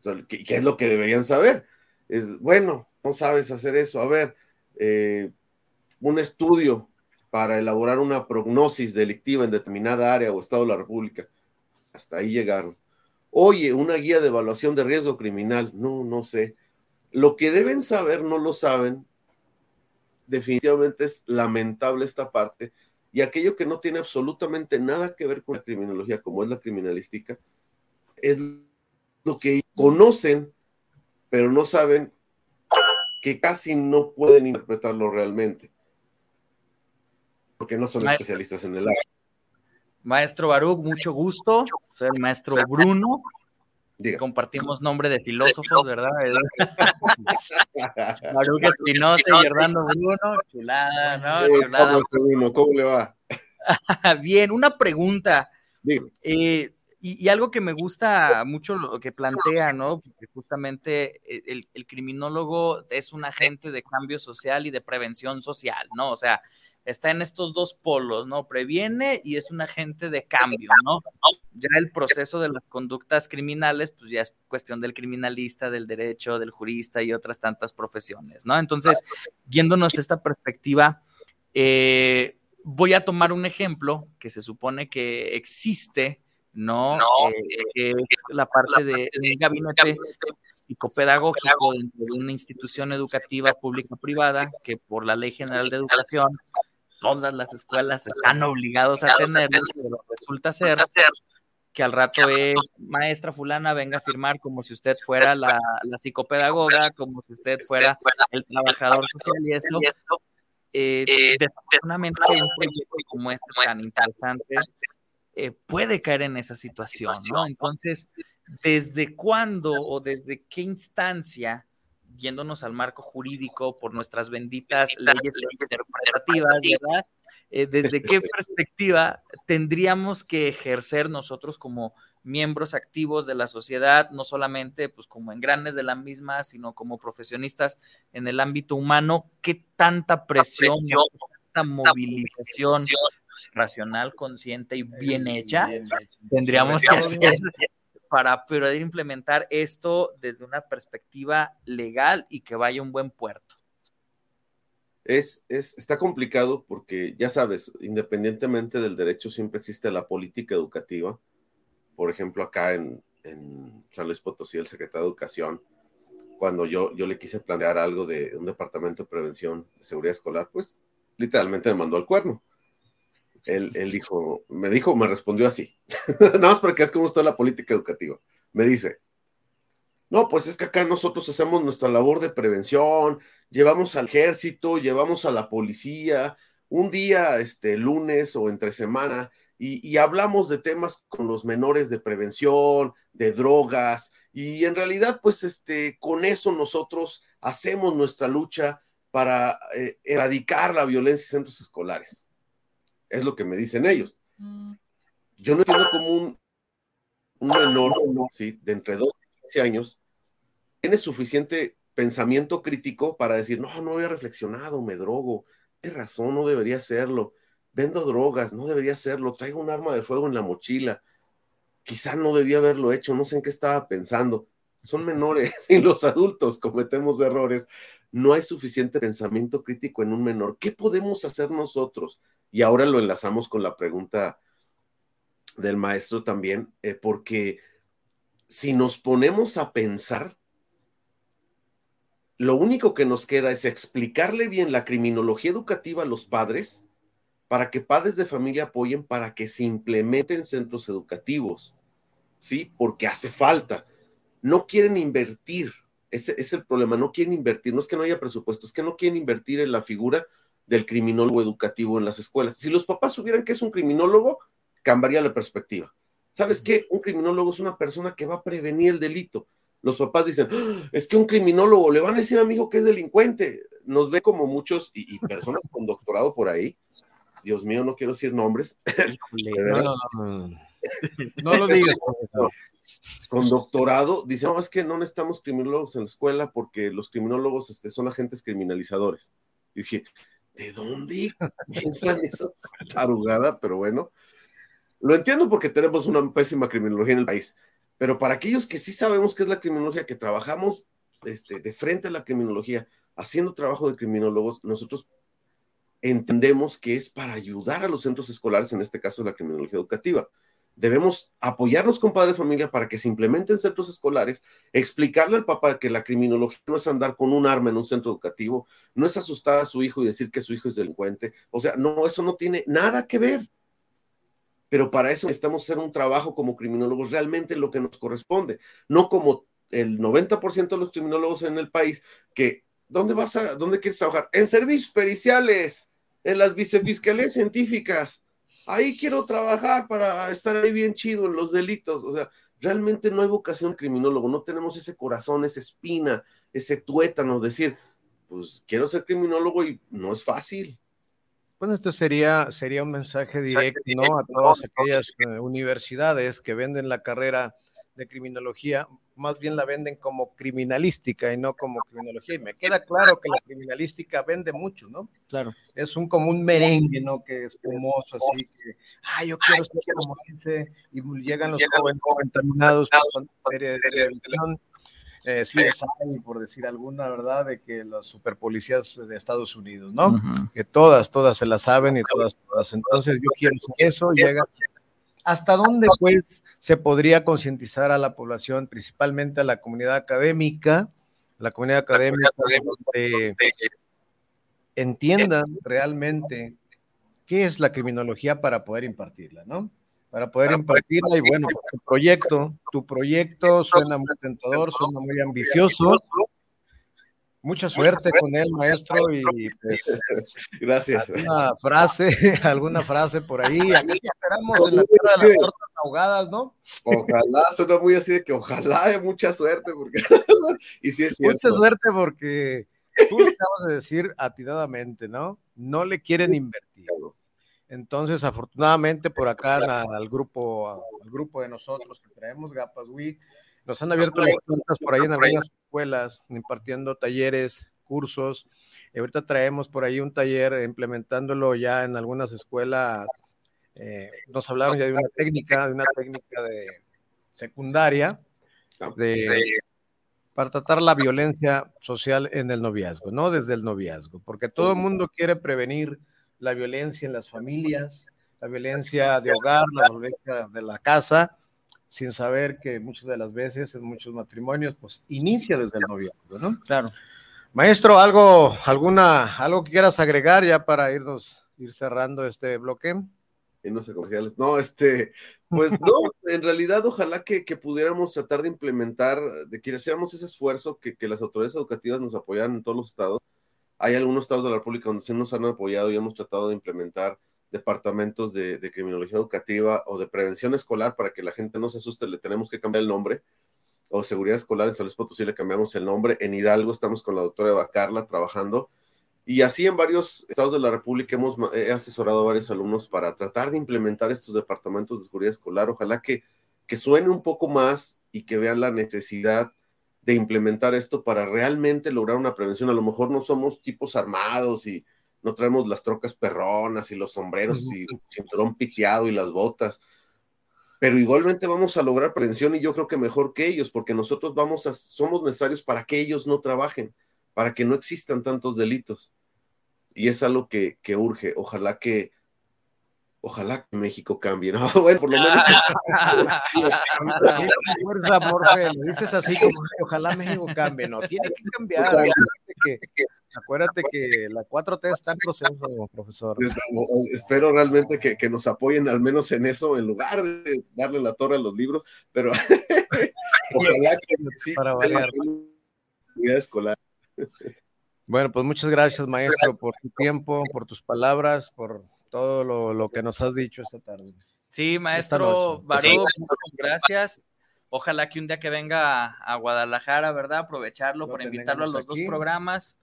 O sea, ¿qué, qué es lo que deberían saber? Es, bueno, no sabes hacer eso. A ver, eh, un estudio para elaborar una prognosis delictiva en determinada área o estado de la República. Hasta ahí llegaron. Oye, una guía de evaluación de riesgo criminal. No, no sé. Lo que deben saber no lo saben. Definitivamente es lamentable esta parte. Y aquello que no tiene absolutamente nada que ver con la criminología, como es la criminalística, es lo que conocen, pero no saben que casi no pueden interpretarlo realmente, porque no son Maestro. especialistas en el área. Maestro Baruch, mucho gusto. Soy el maestro Bruno. Diga. Compartimos nombre de filósofos, ¿verdad? Baruch Espinosa y Hernando Bruno. Chulada, ¿no? Eh, Chulada. ¿Cómo, le va? Bien, una pregunta. Eh, y, y algo que me gusta mucho lo que plantea, ¿no? Porque justamente el, el criminólogo es un agente de cambio social y de prevención social, ¿no? O sea, está en estos dos polos, ¿no? Previene y es un agente de cambio, ¿no? Ya el proceso de las conductas criminales, pues ya es cuestión del criminalista, del derecho, del jurista y otras tantas profesiones, ¿no? Entonces, yéndonos a esta perspectiva, eh, voy a tomar un ejemplo que se supone que existe, ¿no? Eh, que es la parte de un gabinete psicopedagógico dentro de una institución educativa pública o privada que por la Ley General de Educación todas las escuelas están obligados a tener, pero resulta ser que al rato es maestra fulana, venga a firmar como si usted fuera la, la psicopedagoga, como si usted fuera el trabajador social y eso. Eh, desafortunadamente un proyecto como este tan interesante eh, puede caer en esa situación, ¿no? Entonces, ¿desde cuándo o desde qué instancia, yéndonos al marco jurídico por nuestras benditas leyes interpretativas, ¿verdad? Eh, ¿Desde qué perspectiva tendríamos que ejercer nosotros como miembros activos de la sociedad, no solamente pues como engranes de la misma, sino como profesionistas en el ámbito humano? ¿Qué tanta presión, tanta movilización racional, consciente y bien hecha tendríamos que hacer para poder implementar esto desde una perspectiva legal y que vaya a un buen puerto? Es, es, está complicado porque, ya sabes, independientemente del derecho, siempre existe la política educativa. Por ejemplo, acá en, en San Luis Potosí, el secretario de Educación, cuando yo, yo le quise plantear algo de un departamento de prevención de seguridad escolar, pues literalmente me mandó al cuerno. Él, él dijo, me dijo, me respondió así, nada más porque es como está la política educativa. Me dice, no, pues es que acá nosotros hacemos nuestra labor de prevención, llevamos al ejército, llevamos a la policía, un día, este, lunes o entre semana, y, y, hablamos de temas con los menores de prevención, de drogas, y en realidad, pues, este, con eso nosotros hacemos nuestra lucha para eh, erradicar la violencia en centros escolares. Es lo que me dicen ellos. Yo no entiendo cómo un, un menor, ¿sí? de entre 12 y 15 años, tiene suficiente pensamiento crítico para decir, no, no había reflexionado, me drogo, tienes razón, no debería hacerlo, vendo drogas, no debería hacerlo, traigo un arma de fuego en la mochila, quizá no debía haberlo hecho, no sé en qué estaba pensando. Son menores y los adultos cometemos errores. No hay suficiente pensamiento crítico en un menor. ¿Qué podemos hacer nosotros? Y ahora lo enlazamos con la pregunta del maestro también, eh, porque si nos ponemos a pensar, lo único que nos queda es explicarle bien la criminología educativa a los padres para que padres de familia apoyen para que se implementen centros educativos. ¿sí? Porque hace falta. No quieren invertir. Ese es el problema, no quieren invertir. No es que no haya presupuesto, es que no quieren invertir en la figura del criminólogo educativo en las escuelas. Si los papás supieran que es un criminólogo, cambiaría la perspectiva. ¿Sabes qué? Un criminólogo es una persona que va a prevenir el delito. Los papás dicen, "Ah, es que un criminólogo le van a decir a mi hijo que es delincuente. Nos ve como muchos y, y personas con doctorado por ahí. Dios mío, no quiero decir nombres. Verdad. No, no, no. No lo digas. Con doctorado, dicen, no, es que no necesitamos criminólogos en la escuela porque los criminólogos este, son agentes criminalizadores. Y dije, ¿de dónde piensan esa tarugada? Pero bueno, lo entiendo porque tenemos una pésima criminología en el país. Pero para aquellos que sí sabemos qué es la criminología, que trabajamos este, de frente a la criminología, haciendo trabajo de criminólogos, nosotros entendemos que es para ayudar a los centros escolares, en este caso la criminología educativa. Debemos apoyarnos con padre de familia para que se implementen centros escolares, explicarle al papá que la criminología no es andar con un arma en un centro educativo, no es asustar a su hijo y decir que su hijo es delincuente. O sea, no, eso no tiene nada que ver. Pero para eso necesitamos hacer un trabajo como criminólogos realmente lo que nos corresponde, no como el 90% de los criminólogos en el país que ¿dónde vas a dónde quieres trabajar? En servicios periciales, en las vicefiscalías científicas. Ahí quiero trabajar para estar ahí bien chido en los delitos. O sea, realmente no hay vocación criminólogo, no tenemos ese corazón, esa espina, ese tuétano, decir, pues quiero ser criminólogo y no es fácil. Bueno, esto sería, sería un mensaje directo ¿no? a todas aquellas eh, universidades que venden la carrera de criminología, más bien la venden como criminalística y no como criminología. Y me queda claro que la criminalística vende mucho, ¿no? Claro. Es un como un merengue, ¿no? Que es espumoso, así que, ah, yo quiero ser como ese, y llegan los jóvenes contaminados por serie de televisión. Eh, sí, saben, por decir alguna, ¿verdad? De que las superpolicías de Estados Unidos, ¿no? Que todas, todas se la saben y todas, todas. Entonces yo quiero eso, llega. ¿Hasta dónde, pues, se podría concientizar a la población, principalmente a la comunidad académica, la comunidad académica, donde entiendan realmente qué es la criminología para poder impartirla, ¿no? Para poder impartirla y bueno, tu proyecto, tu proyecto suena muy tentador, suena muy ambicioso. Mucha suerte con él, maestro, y pues Gracias. alguna frase, alguna frase por ahí. Aquí te esperamos en la tierra de las tortas ahogadas, ¿no? Ojalá, suena muy así de que ojalá haya mucha suerte, porque y sí es cierto. Mucha suerte porque tú acabas de decir atinadamente, ¿no? No le quieren invertir. Entonces, afortunadamente, por acá al grupo, al grupo de nosotros que traemos Gapas Wii, nos han abierto las puertas por ahí en algunas escuelas, impartiendo talleres, cursos. Y ahorita traemos por ahí un taller implementándolo ya en algunas escuelas. Eh, nos hablaron ya de una técnica, de una técnica de secundaria, de, para tratar la violencia social en el noviazgo, ¿no? Desde el noviazgo, porque todo el mundo quiere prevenir la violencia en las familias, la violencia de hogar, la violencia de la casa, sin saber que muchas de las veces en muchos matrimonios, pues inicia desde el noviazgo, ¿no? Claro. Maestro, algo, alguna, algo que quieras agregar ya para irnos, ir cerrando este bloque. Y no sé comerciales. No, este, pues no, en realidad ojalá que, que pudiéramos tratar de implementar, de que hiciéramos ese esfuerzo, que, que las autoridades educativas nos apoyaran en todos los estados. Hay algunos estados de la República donde sí nos han apoyado y hemos tratado de implementar departamentos de, de criminología educativa o de prevención escolar para que la gente no se asuste, le tenemos que cambiar el nombre. O seguridad escolar en San Luis Potosí le cambiamos el nombre. En Hidalgo estamos con la doctora Eva Carla trabajando. Y así en varios estados de la República hemos he asesorado a varios alumnos para tratar de implementar estos departamentos de seguridad escolar. Ojalá que, que suene un poco más y que vean la necesidad de implementar esto para realmente lograr una prevención. A lo mejor no somos tipos armados y no traemos las trocas perronas y los sombreros y cinturón piteado y las botas, pero igualmente vamos a lograr prevención y yo creo que mejor que ellos, porque nosotros vamos a, somos necesarios para que ellos no trabajen, para que no existan tantos delitos. Y es algo que, que urge. Ojalá que, ojalá que México cambie. ¿no? Bueno, por lo menos. Fuerza, Morfe, lo dices así como ojalá México cambie, no, tiene que cambiar, que Acuérdate que la 4T está en proceso, profesor. Espero realmente que, que, nos apoyen al menos en eso, en lugar de darle la torre a los libros, pero ojalá que sí, para variar. La escolar. Bueno, pues muchas gracias, maestro, por tu tiempo, por tus palabras, por todo lo, lo que nos has dicho esta tarde. Sí, maestro Baruch, gracias. Ojalá que un día que venga a, Guadalajara, ¿verdad? Aprovecharlo para invitarlo a los dos programas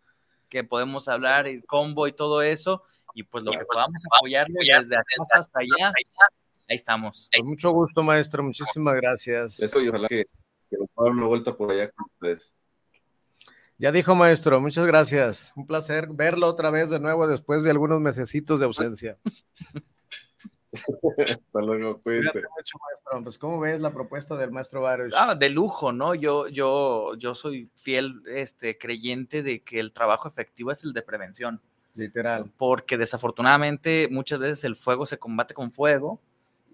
que podemos hablar, el combo y todo eso. Y pues lo que podamos apoyarlo desde acá hasta allá, ahí estamos. Con mucho gusto, maestro. Muchísimas gracias. Eso y ojalá que, que nos pueda dar una vuelta por allá con ustedes. Ya dijo maestro, muchas gracias. Un placer verlo otra vez de nuevo después de algunos mesecitos de ausencia. Hasta luego, cuídense. Mucho. Pues, ¿cómo ves la propuesta del maestro Baruch? Ah, de lujo, ¿no? Yo, yo, yo soy fiel este, creyente de que el trabajo efectivo es el de prevención. Literal. Porque desafortunadamente muchas veces el fuego se combate con fuego,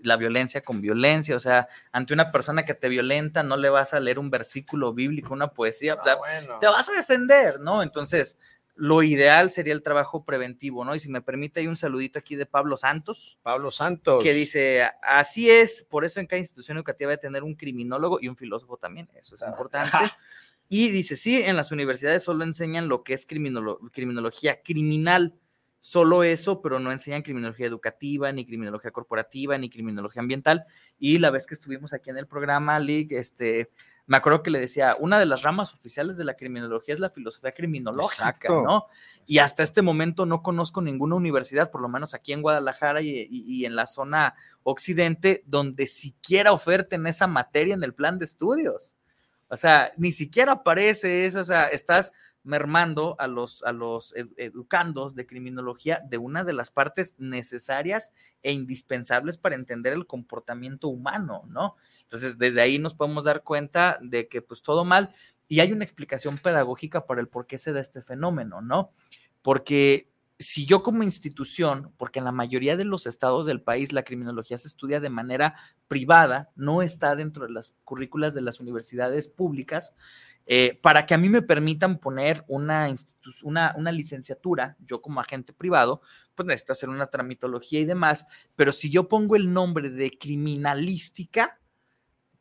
la violencia con violencia. O sea, ante una persona que te violenta, no le vas a leer un versículo bíblico, una poesía. o sea, bueno. te vas a defender, ¿no? Entonces, lo ideal sería el trabajo preventivo, ¿no? Y si me permite, hay un saludito aquí de Pablo Santos. Pablo Santos. Que dice, así es, por eso en cada institución educativa debe tener un criminólogo y un filósofo también, eso es importante. Y dice, sí, en las universidades solo enseñan lo que es criminolo criminología criminal, solo eso, pero no enseñan criminología educativa, ni criminología corporativa, ni criminología ambiental. Y la vez que estuvimos aquí en el programa, Lick, este, me acuerdo que le decía, una de las ramas oficiales de la criminología es la filosofía criminológica, Exacto. ¿no? Y hasta este momento no conozco ninguna universidad, por lo menos aquí en Guadalajara y, y, y, en la zona occidente, donde siquiera oferten esa materia en el plan de estudios. O sea, ni siquiera aparece eso, o sea, estás mermando a los, a los ed educandos de criminología de una de las partes necesarias e indispensables para entender el comportamiento humano, ¿no? Entonces, desde ahí nos podemos dar cuenta de que pues todo mal y hay una explicación pedagógica para el por qué se da este fenómeno, ¿no? Porque si yo como institución, porque en la mayoría de los estados del país la criminología se estudia de manera privada, no está dentro de las currículas de las universidades públicas, eh, para que a mí me permitan poner una, una, una, licenciatura, yo como agente privado, pues necesito hacer una tramitología y demás, pero si yo pongo el nombre de criminalística,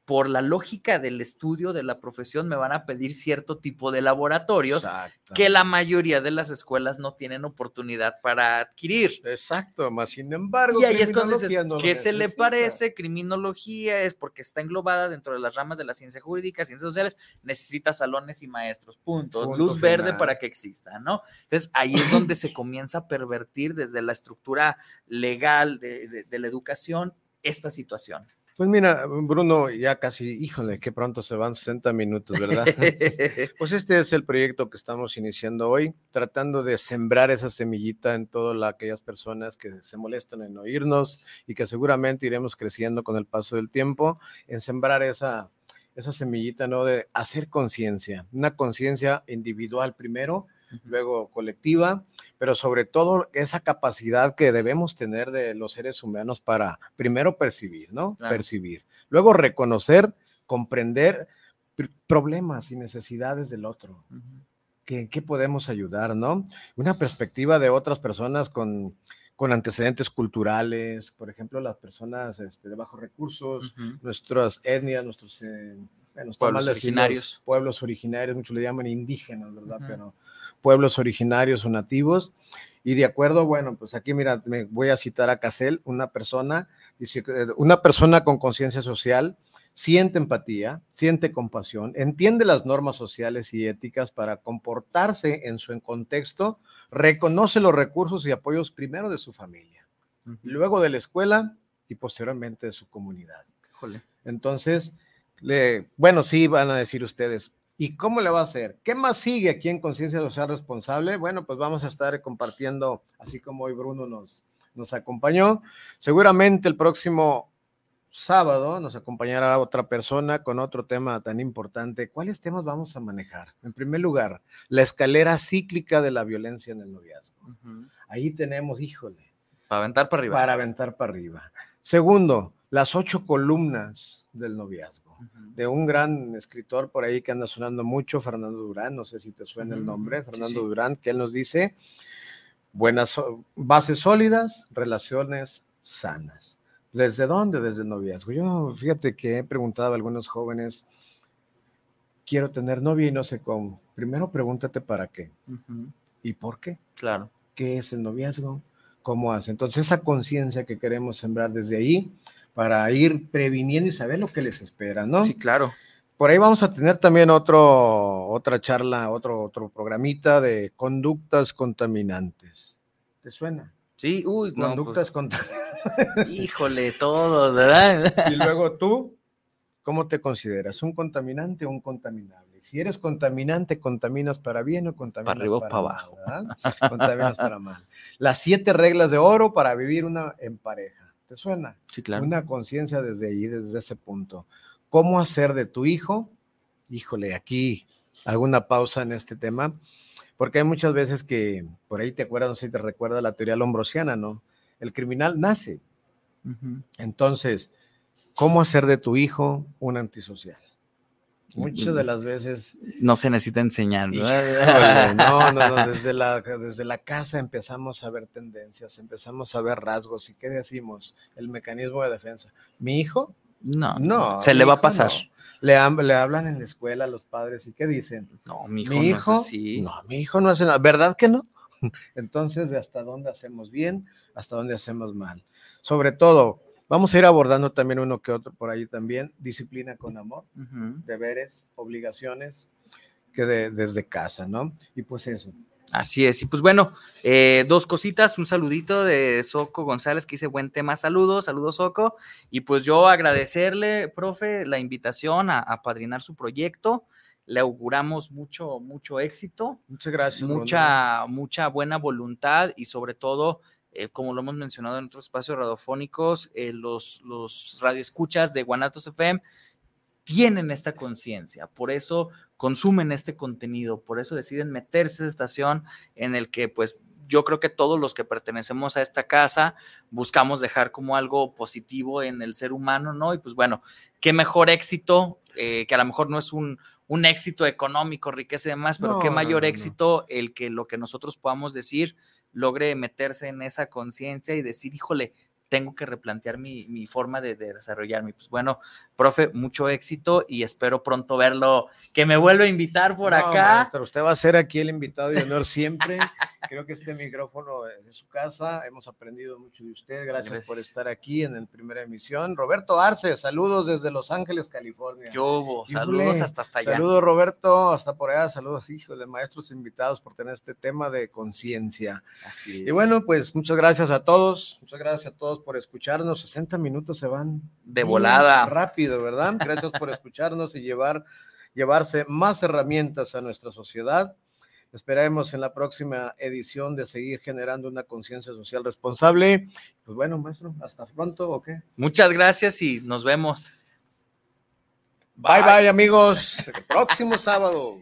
por la lógica del estudio de la profesión, me van a pedir cierto tipo de laboratorios que la mayoría de las escuelas no tienen oportunidad para adquirir. Exacto, más sin embargo. Y ahí es cuando dices, no ¿qué se le parece? Criminología es porque está englobada dentro de las ramas de la ciencia jurídica, ciencias sociales, necesita salones y maestros, punto. Punto Luz final. verde para que exista, ¿no? Entonces ahí es donde se comienza a pervertir desde la estructura legal de, de, de la educación esta situación. Pues mira, Bruno, ya casi, híjole, qué pronto se van 60 minutos, ¿verdad? pues este es el proyecto que estamos iniciando hoy, tratando de sembrar esa semillita en todas aquellas personas que se molestan en oírnos y que seguramente iremos creciendo con el paso del tiempo, en sembrar esa, esa semillita, ¿no? De hacer conciencia, una conciencia individual primero, luego colectiva, pero sobre todo esa capacidad que debemos tener de los seres humanos para primero percibir, ¿no? Claro. Percibir. Luego reconocer, comprender problemas y necesidades del otro. Uh -huh. ¿Qué, ¿En qué podemos ayudar, no? Una perspectiva de otras personas con, con antecedentes culturales, por ejemplo, las personas este, de bajos recursos, uh -huh. nuestras etnias, nuestros... Eh, bueno, pueblos originarios. Pueblos originarios, muchos le llaman indígenas, ¿verdad? Uh -huh. Pero pueblos originarios o nativos. Y de acuerdo, bueno, pues aquí mira, me voy a citar a Cassell, una persona, dice, una persona con conciencia social siente empatía, siente compasión, entiende las normas sociales y éticas para comportarse en su contexto, reconoce los recursos y apoyos primero de su familia, uh -huh. luego de la escuela y posteriormente de su comunidad. Entonces, le, bueno, sí, van a decir ustedes, ¿Y cómo le va a hacer? ¿Qué más sigue aquí en Conciencia Social Responsable? Bueno, pues vamos a estar compartiendo, así como hoy Bruno nos, nos acompañó. Seguramente el próximo sábado nos acompañará otra persona con otro tema tan importante. ¿Cuáles temas vamos a manejar? En primer lugar, la escalera cíclica de la violencia en el noviazgo. Uh -huh. Ahí tenemos, híjole. Para aventar para arriba. Para aventar para arriba. Segundo, las ocho columnas del noviazgo. De un gran escritor por ahí que anda sonando mucho, Fernando Durán, no sé si te suena el nombre, Fernando sí. Durán, que él nos dice, buenas bases sólidas, relaciones sanas. ¿Desde dónde? Desde el noviazgo. Yo, fíjate que he preguntado a algunos jóvenes, quiero tener novia y no sé cómo. Primero pregúntate para qué y por qué. Claro. ¿Qué es el noviazgo? ¿Cómo hace? Entonces, esa conciencia que queremos sembrar desde ahí para ir previniendo y saber lo que les espera, ¿no? Sí, claro. Por ahí vamos a tener también otro, otra charla, otro, otro programita de conductas contaminantes. ¿Te suena? Sí, uy, no, Conductas pues, contaminantes. híjole, todos, ¿verdad? Y luego tú, ¿cómo te consideras? ¿Un contaminante o un contaminable? Si eres contaminante, ¿contaminas para bien o contaminas Para arriba o para, para abajo. ¿verdad? Contaminas para mal. Las siete reglas de oro para vivir una en pareja. ¿Te suena? Sí, claro. Una conciencia desde ahí, desde ese punto. ¿Cómo hacer de tu hijo? Híjole, aquí hago una pausa en este tema, porque hay muchas veces que, por ahí te acuerdas, no sé si te recuerda la teoría lombrosiana, ¿no? El criminal nace. Entonces, ¿cómo hacer de tu hijo un antisocial? Muchas de las veces, No se necesita enseñar, ¿no? híjole, no, no, no, desde la, desde la casa empezamos a ver tendencias, empezamos a ver rasgos. ¿Y qué decimos? El mecanismo de defensa. ¿Mi hijo? No, No. se le va a pasar. no. Le, le hablan en la escuela a los padres y ¿qué dicen? No, mi hijo, Mi no así. no, mi hijo no hace nada. ¿Verdad que no? Entonces, ¿de hasta dónde hacemos bien? ¿Hasta dónde hacemos mal? Sobre todo, vamos a ir abordando también uno que otro por ahí también. Disciplina con amor, deberes, obligaciones, que de- desde casa, ¿no? Y pues eso. Así es. Y pues bueno, eh, dos cositas. Un saludito de Soco González que dice buen tema. Saludos, saludos Soco. Y pues yo agradecerle, profe, la invitación a, a padrinar su proyecto. Le auguramos mucho, mucho éxito, Muchas gracias. Bruno. mucha, mucha buena voluntad y sobre todo, eh, como lo hemos mencionado en otros espacios radiofónicos, eh, los, los radioescuchas de Guanatos FM tienen esta conciencia, por eso consumen este contenido, por eso deciden meterse a esta estación en el que pues yo creo que todos los que pertenecemos a esta casa buscamos dejar como algo positivo en el ser humano, ¿no? Y pues bueno, qué mejor éxito, eh, que a lo mejor no es un, un éxito económico, riqueza y demás, pero No, qué mayor no, no. éxito el que lo que nosotros podamos decir logre meterse en esa conciencia y decir, híjole, tengo que replantear mi, mi forma de, de desarrollarme. Pues bueno, profe, mucho éxito y espero pronto verlo, que me vuelva a invitar por No, acá. maestro, usted va a ser aquí el invitado de honor siempre. Creo que este micrófono es de su casa. Hemos aprendido mucho de usted. Gracias, por estar aquí en la primera emisión. Roberto Arce, saludos desde Los Ángeles, California. ¿Qué hubo? Saludos hasta, hasta allá. Saludos, Roberto, hasta por allá. Saludos, hijos de maestros invitados por tener este tema de conciencia. Así Y bueno, pues muchas gracias a todos. Muchas gracias a todos por escucharnos. 60 minutos se van de volada. rápido, ¿verdad? Gracias por escucharnos y llevar, llevarse más herramientas a nuestra sociedad. Esperemos en la próxima edición de seguir generando una conciencia social responsable. Pues bueno, maestro, hasta pronto, ¿o qué? Muchas gracias y nos vemos. bye, bye amigos. El próximo sábado.